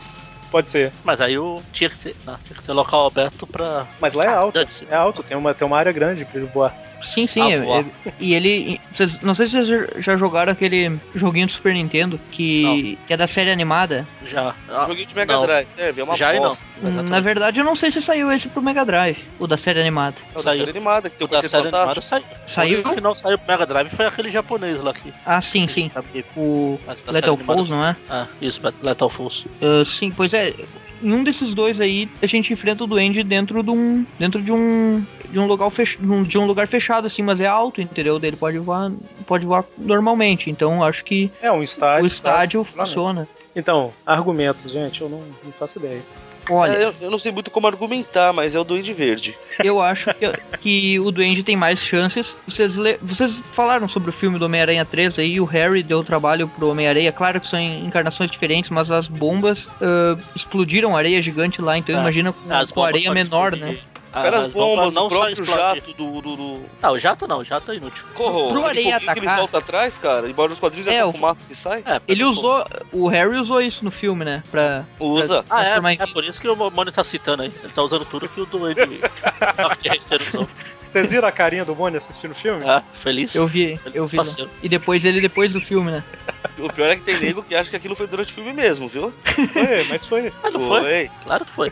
Pode ser. Mas aí o tinha que ser, não, tinha que ser local aberto pra. Mas lá é alto. dane-se. É alto, tem uma, tem uma área grande pra ele voar. Sim, sim. Ah, é- voar. é- e ele. vocês- não sei se vocês já jogaram aquele joguinho do Super Nintendo que, que é da série animada. Já. Joguinho de Mega não. Drive, é uma Já e não. bosta. Na verdade, eu não sei se saiu esse pro Mega Drive, o da série animada. É o da série animada, que tem o da série Fantástico. animada saiu. Saiu? O não saiu pro Mega Drive foi aquele japonês lá que. Ah, sim, sim. Sabe? O Lethal série animada Falls, não é? Ah, isso, Lethal Falls. Ah, sim, pois é. Em um desses dois aí, a gente enfrenta o Duende dentro de um. dentro de um. de um lugar, fech, de um lugar fechado, assim, mas é alto, entendeu? Dele pode voar. pode voar normalmente. Então acho que É um estádio. o estádio tá? funciona. Então, argumentos, gente, eu não, não faço ideia. Olha, É, eu, eu não sei muito como argumentar, mas é o Duende Verde. eu acho que, que o Duende tem mais chances. Vocês, le- vocês falaram sobre o filme do Homem-Aranha 3 aí, o Harry deu trabalho pro Homem-Aranha. Claro que são em encarnações diferentes, mas as bombas ah, explodiram areia gigante lá, então Ah, imagina com, com areia menor, podem né? Explodir. Cara, as as bombas, não o próprio jato do. do, do... Não, o jato não, o jato é inútil. Corro, Pro areia foguinho que ele atacar- solta atrás, cara, embora nos quadrinhos é, É, o- fumaça que sai. É, Ele usou. O Harry usou isso no filme, né? Pra. Usa. pra Ah, transformar em é, é por isso que o Mônio tá citando aí. Ele tá usando tudo que o Duende *laughs* Arqueiro usou. Vocês viram a carinha do Mônio assistindo o filme? Ah, feliz. Eu vi, Feliz eu vi. parceiro. E depois ele depois do filme, né? *laughs* O pior é que tem nego que acha que aquilo foi durante o filme mesmo, viu? Foi, mas foi. Ah, não foi? Claro que foi.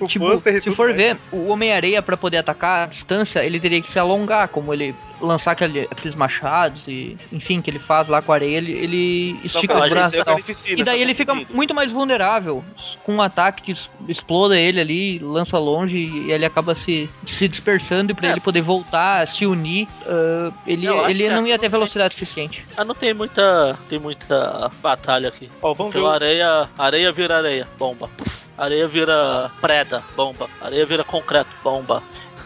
O tipo, se for mais. ver, o Homem-Areia, pra poder atacar a distância, ele teria que se alongar, como ele lançar aquele- aqueles machados e, enfim, que ele faz lá com a areia, ele, ele estica os braços e tal. E daí ele fica muito mais vulnerável, com um ataque que exploda ele ali, lança longe e ele acaba se, se dispersando e pra É. ele poder voltar, se unir, ah, ele, Eu ele não ia ter velocidade suficiente. Ah, não tem muita. Tem muita batalha aqui. Ó, vamos Porque ver areia. Areia vira areia, bomba. Puf. Areia vira preda, bomba. Areia vira concreto, bomba.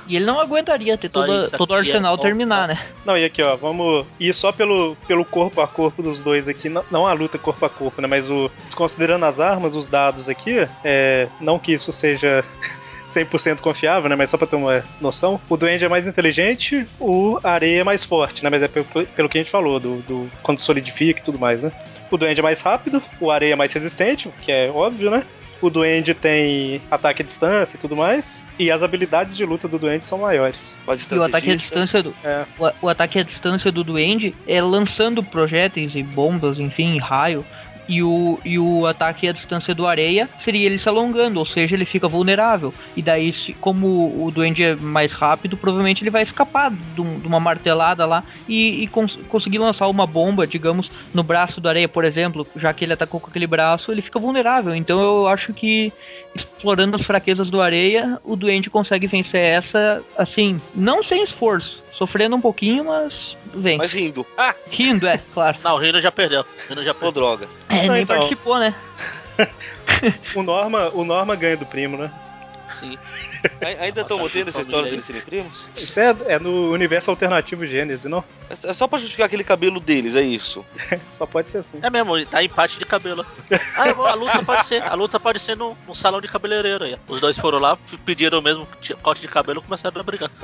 E ele não aguentaria ter toda, isso todo o é arsenal bom, terminar, né? Não, e aqui, ó, vamos ir só pelo, pelo corpo a corpo dos dois aqui. Não, não a luta corpo a corpo, né? Mas o. Desconsiderando as armas, os dados aqui, é, não que isso seja. *laughs* 100% confiável, né? Mas só pra ter uma noção, o Duende é mais inteligente, o Areia é mais forte, né? Mas é pelo, pelo que a gente falou, do, do quando solidifica e tudo mais, né? O Duende é mais rápido, o Areia é mais resistente, o que é óbvio, né? O Duende tem ataque à distância e tudo mais. E as habilidades de luta do Duende são maiores. E o ataque à distância do, É. o, o ataque à distância do Duende é lançando projéteis e bombas, enfim, raio. E o, e o ataque à distância do areia seria ele se alongando, ou seja, ele fica vulnerável. E daí, se, como o Duende é mais rápido, provavelmente ele vai escapar de, um- de uma martelada lá e, e cons- conseguir lançar uma bomba, digamos, no braço do areia, por exemplo. Já que ele atacou com aquele braço, ele fica vulnerável. Então eu acho que explorando as fraquezas do areia, o Duende consegue vencer essa, assim, não sem esforço. Sofrendo um pouquinho, mas vem. Mas rindo. Ah, Rindo, é, *laughs* claro. Não, o Rino já perdeu. O Rino já pô, droga. É, Não, nem então. participou, né? *laughs* *laughs* O Norma, o Norma ganha do primo, né? Sim. Ai- Ainda estão mantendo essa história deles serem primos? Isso é, é no universo alternativo Gênesis, não? É é só pra justificar aquele cabelo deles, é isso. *laughs* Só pode ser assim. É mesmo, tá empate de cabelo. *laughs* Ah, vou- a luta pode ser. A luta pode ser no, no salão de cabeleireiro aí. Os dois foram lá, pediram o mesmo corte de cabelo e começaram a brigar. *laughs*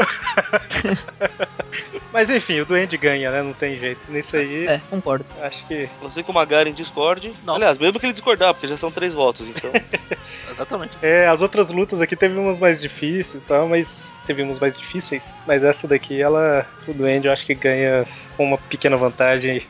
Mas enfim, o Duende ganha, né? Não tem jeito. Nisso aí, É, concordo. acho que. A não ser que o Magaren discorde. Não. Aliás, mesmo que ele discordar, porque já são três votos, então. Exatamente. É, as outras lutas aqui teve umas mais difíceis e tal, mas teve umas mais difíceis. Mas essa daqui, ela. O Duende eu acho que ganha com uma pequena vantagem.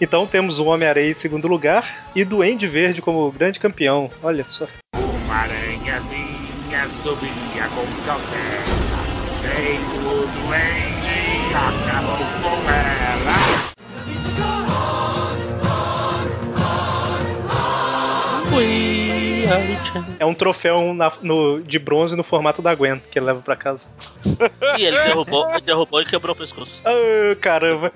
Então temos o Homem-Areia em segundo lugar e Duende Verde como grande campeão. Olha só. Uma aranhazinha subia com cautela. Veio o duende e acabou com ela. É um troféu na- no- de bronze no formato da Gwen que ele leva pra casa. E ele derrubou, ele derrubou e quebrou o pescoço. Ah, caramba!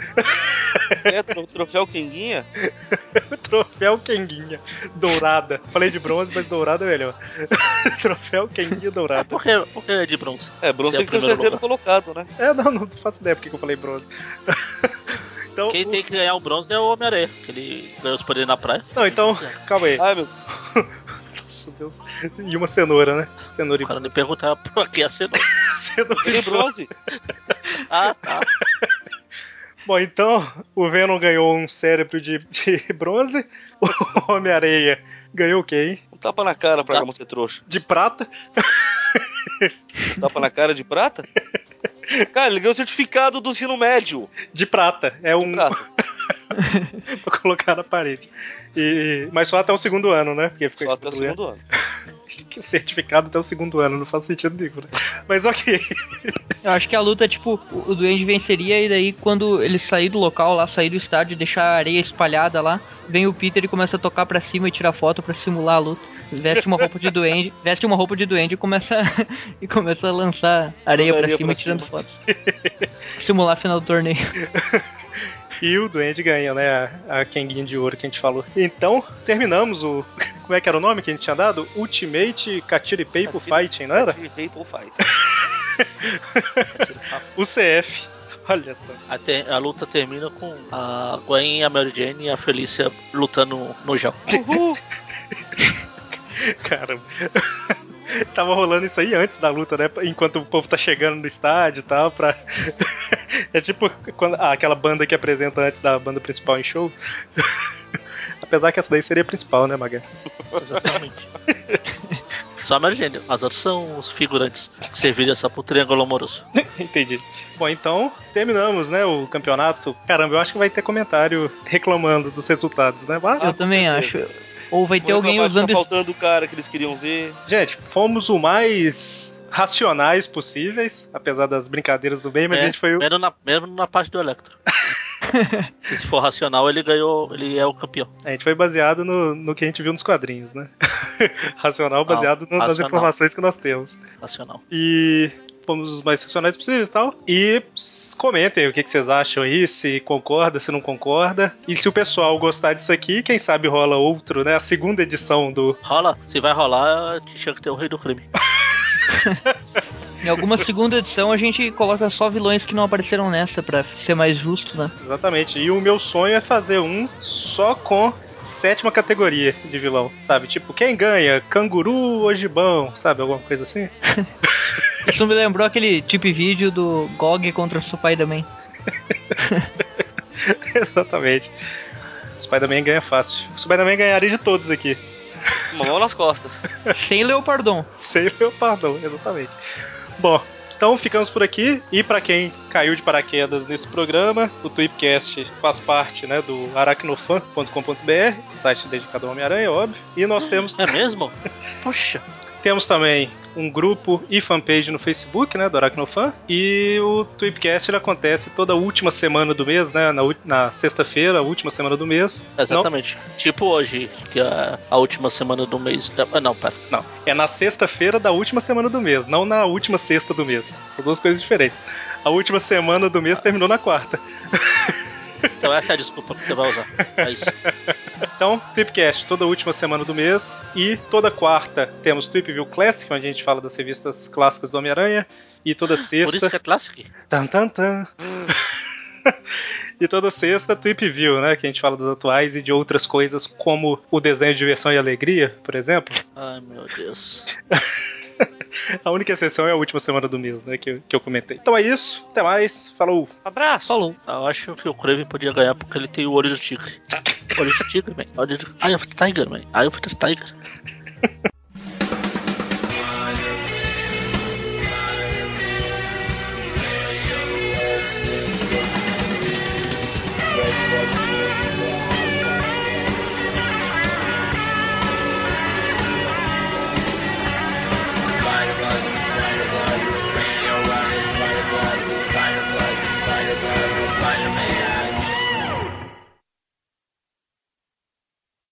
É, tro- troféu Kenguinha? *laughs* Troféu Kenguinha dourada. Falei de bronze, mas dourada é melhor. *laughs* Troféu Kenguinha dourada. Por que, por que é de bronze? É, bronze é tem que ter o terceiro colocado, né? É, não, não faço ideia porque que eu falei bronze. *laughs* então, Quem o- tem que ganhar o bronze é o Homem-Areia, que ele ganhou os poderes na praia. Não, então, calma aí. Ai, meu. Nossa Deus. E uma cenoura, né? Cenoura e O cara me perguntar por que a cenoura. *laughs* cenoura e é bronze. Ah, tá. *laughs* Bom, então, o Venom ganhou um cérebro de, de bronze. O Homem-Areia ganhou o quê, hein? Um tapa na cara pra Tá. Ser trouxa. De prata. Um tapa na cara de prata? *laughs* Cara, ele ganhou o certificado do ensino médio. De prata. É um. Prata. *laughs* pra colocar na parede. E... Mas só até o segundo ano, né? Porque fica Só até o segundo ano. *laughs* Que certificado até o segundo ano, não faz sentido nenhum, né? Mas ok. Eu acho que a luta, tipo, o Duende venceria e daí quando ele sair do local lá, sair do estádio e deixar a areia espalhada lá, vem o Peter e começa a tocar pra cima e tirar foto pra simular a luta. Veste uma roupa de duende, *laughs* veste uma roupa de duende e começa e começa a lançar areia pra cima pra e tirando cima. fotos. Simular a final do torneio. E o Duende ganha, né? A, a Kenguinha de ouro que a gente falou. Então, terminamos o. *laughs* Como é que era o nome que a gente tinha dado? Ultimate Katiri Paper Fighting, não era? Paper Fight. *laughs* O CF. Olha só. A, te- a luta termina com a Gwen, a Mary Jane e a Felícia lutando no gel. *laughs* Uhul. Caramba. Tava rolando isso aí antes da luta, né? Enquanto o povo tá chegando no estádio e tal, pra. É tipo quando, ah, aquela banda que apresenta antes da banda principal em show. *laughs* Apesar que essa daí seria a principal, né, Maga? Exatamente. *laughs* Só Jane, as outras são os figurantes que serviram só pro triângulo amoroso. *laughs* Entendi. Bom, então terminamos, né, o campeonato. Caramba, eu acho que vai ter comentário reclamando dos resultados, né? Mas Eu também certeza. acho. Ou vai ter Vão alguém que usando tá faltando o cara que eles queriam ver. Gente, fomos o mais racionais possíveis, apesar das brincadeiras do bem, mas É, a gente foi o. Menos na, menos na parte do Electro. *laughs* Se for racional, ele ganhou. Ele é o campeão. A gente foi baseado no, no que a gente viu nos quadrinhos, né? *laughs* Racional baseado no- nas racional. informações que nós temos. Racional. E fomos os mais racionais possíveis e tal. E comentem o que, que vocês acham aí, se concorda, se não concorda. E se o pessoal gostar disso aqui, quem sabe rola outro, né? A segunda edição do. Rola? Se vai rolar, tinha que ter o Rei do Crime. *laughs* Em alguma segunda edição a gente coloca só vilões que não apareceram nessa pra ser mais justo, né? Exatamente. E o meu sonho é fazer um só com sétima categoria de vilão, sabe? Tipo, quem ganha? Canguru ou gibão, sabe? Alguma coisa assim? *laughs* Isso me lembrou aquele tipo vídeo do GOG contra o Spider-Man. *laughs* Exatamente. O Spider-Man ganha fácil. O Spider-Man ganharia de todos aqui. Uma mão nas costas. Sem Leopardon. Sem Leopardon, exatamente. Bom, então ficamos por aqui. E pra quem caiu de paraquedas nesse programa, o Tweepcast faz parte né, do aracnofan.com.br, site dedicado ao Homem-Aranha, óbvio. E nós temos. É mesmo? *laughs* Poxa. Temos também um grupo e fanpage no Facebook, né, do Aracnofan. E o Tweepcast ele acontece toda última semana do mês, né, na, na sexta-feira, última semana do mês. Exatamente. Tipo hoje, que é a última semana do mês. Ah, não, pera. Não, é na sexta-feira da última semana do mês, não na última sexta do mês. São duas coisas diferentes. A última semana do mês terminou na quarta. *laughs* Então essa é a desculpa que você vai usar. É isso. Então, Tweepcast, toda última semana do mês. E toda quarta temos Tweepview Classic, onde a gente fala das revistas clássicas do Homem-Aranha. E toda sexta. Por isso que é Classic? Tan, tan, tan. *laughs* e toda sexta, Tweep View, né? Que a gente fala das atuais e de outras coisas, como o desenho de diversão e alegria, por exemplo. Ai meu Deus. *laughs* A única exceção é a última semana do mês, né? Que, eu- que eu comentei. Então é isso, até mais, falou! Abraço. Falou. Eu acho que o Kraven podia ganhar porque ele tem o olho do tigre. *laughs* Olho do tigre, man. Olho do... Eye of the Tiger, man. Eye of the Tiger.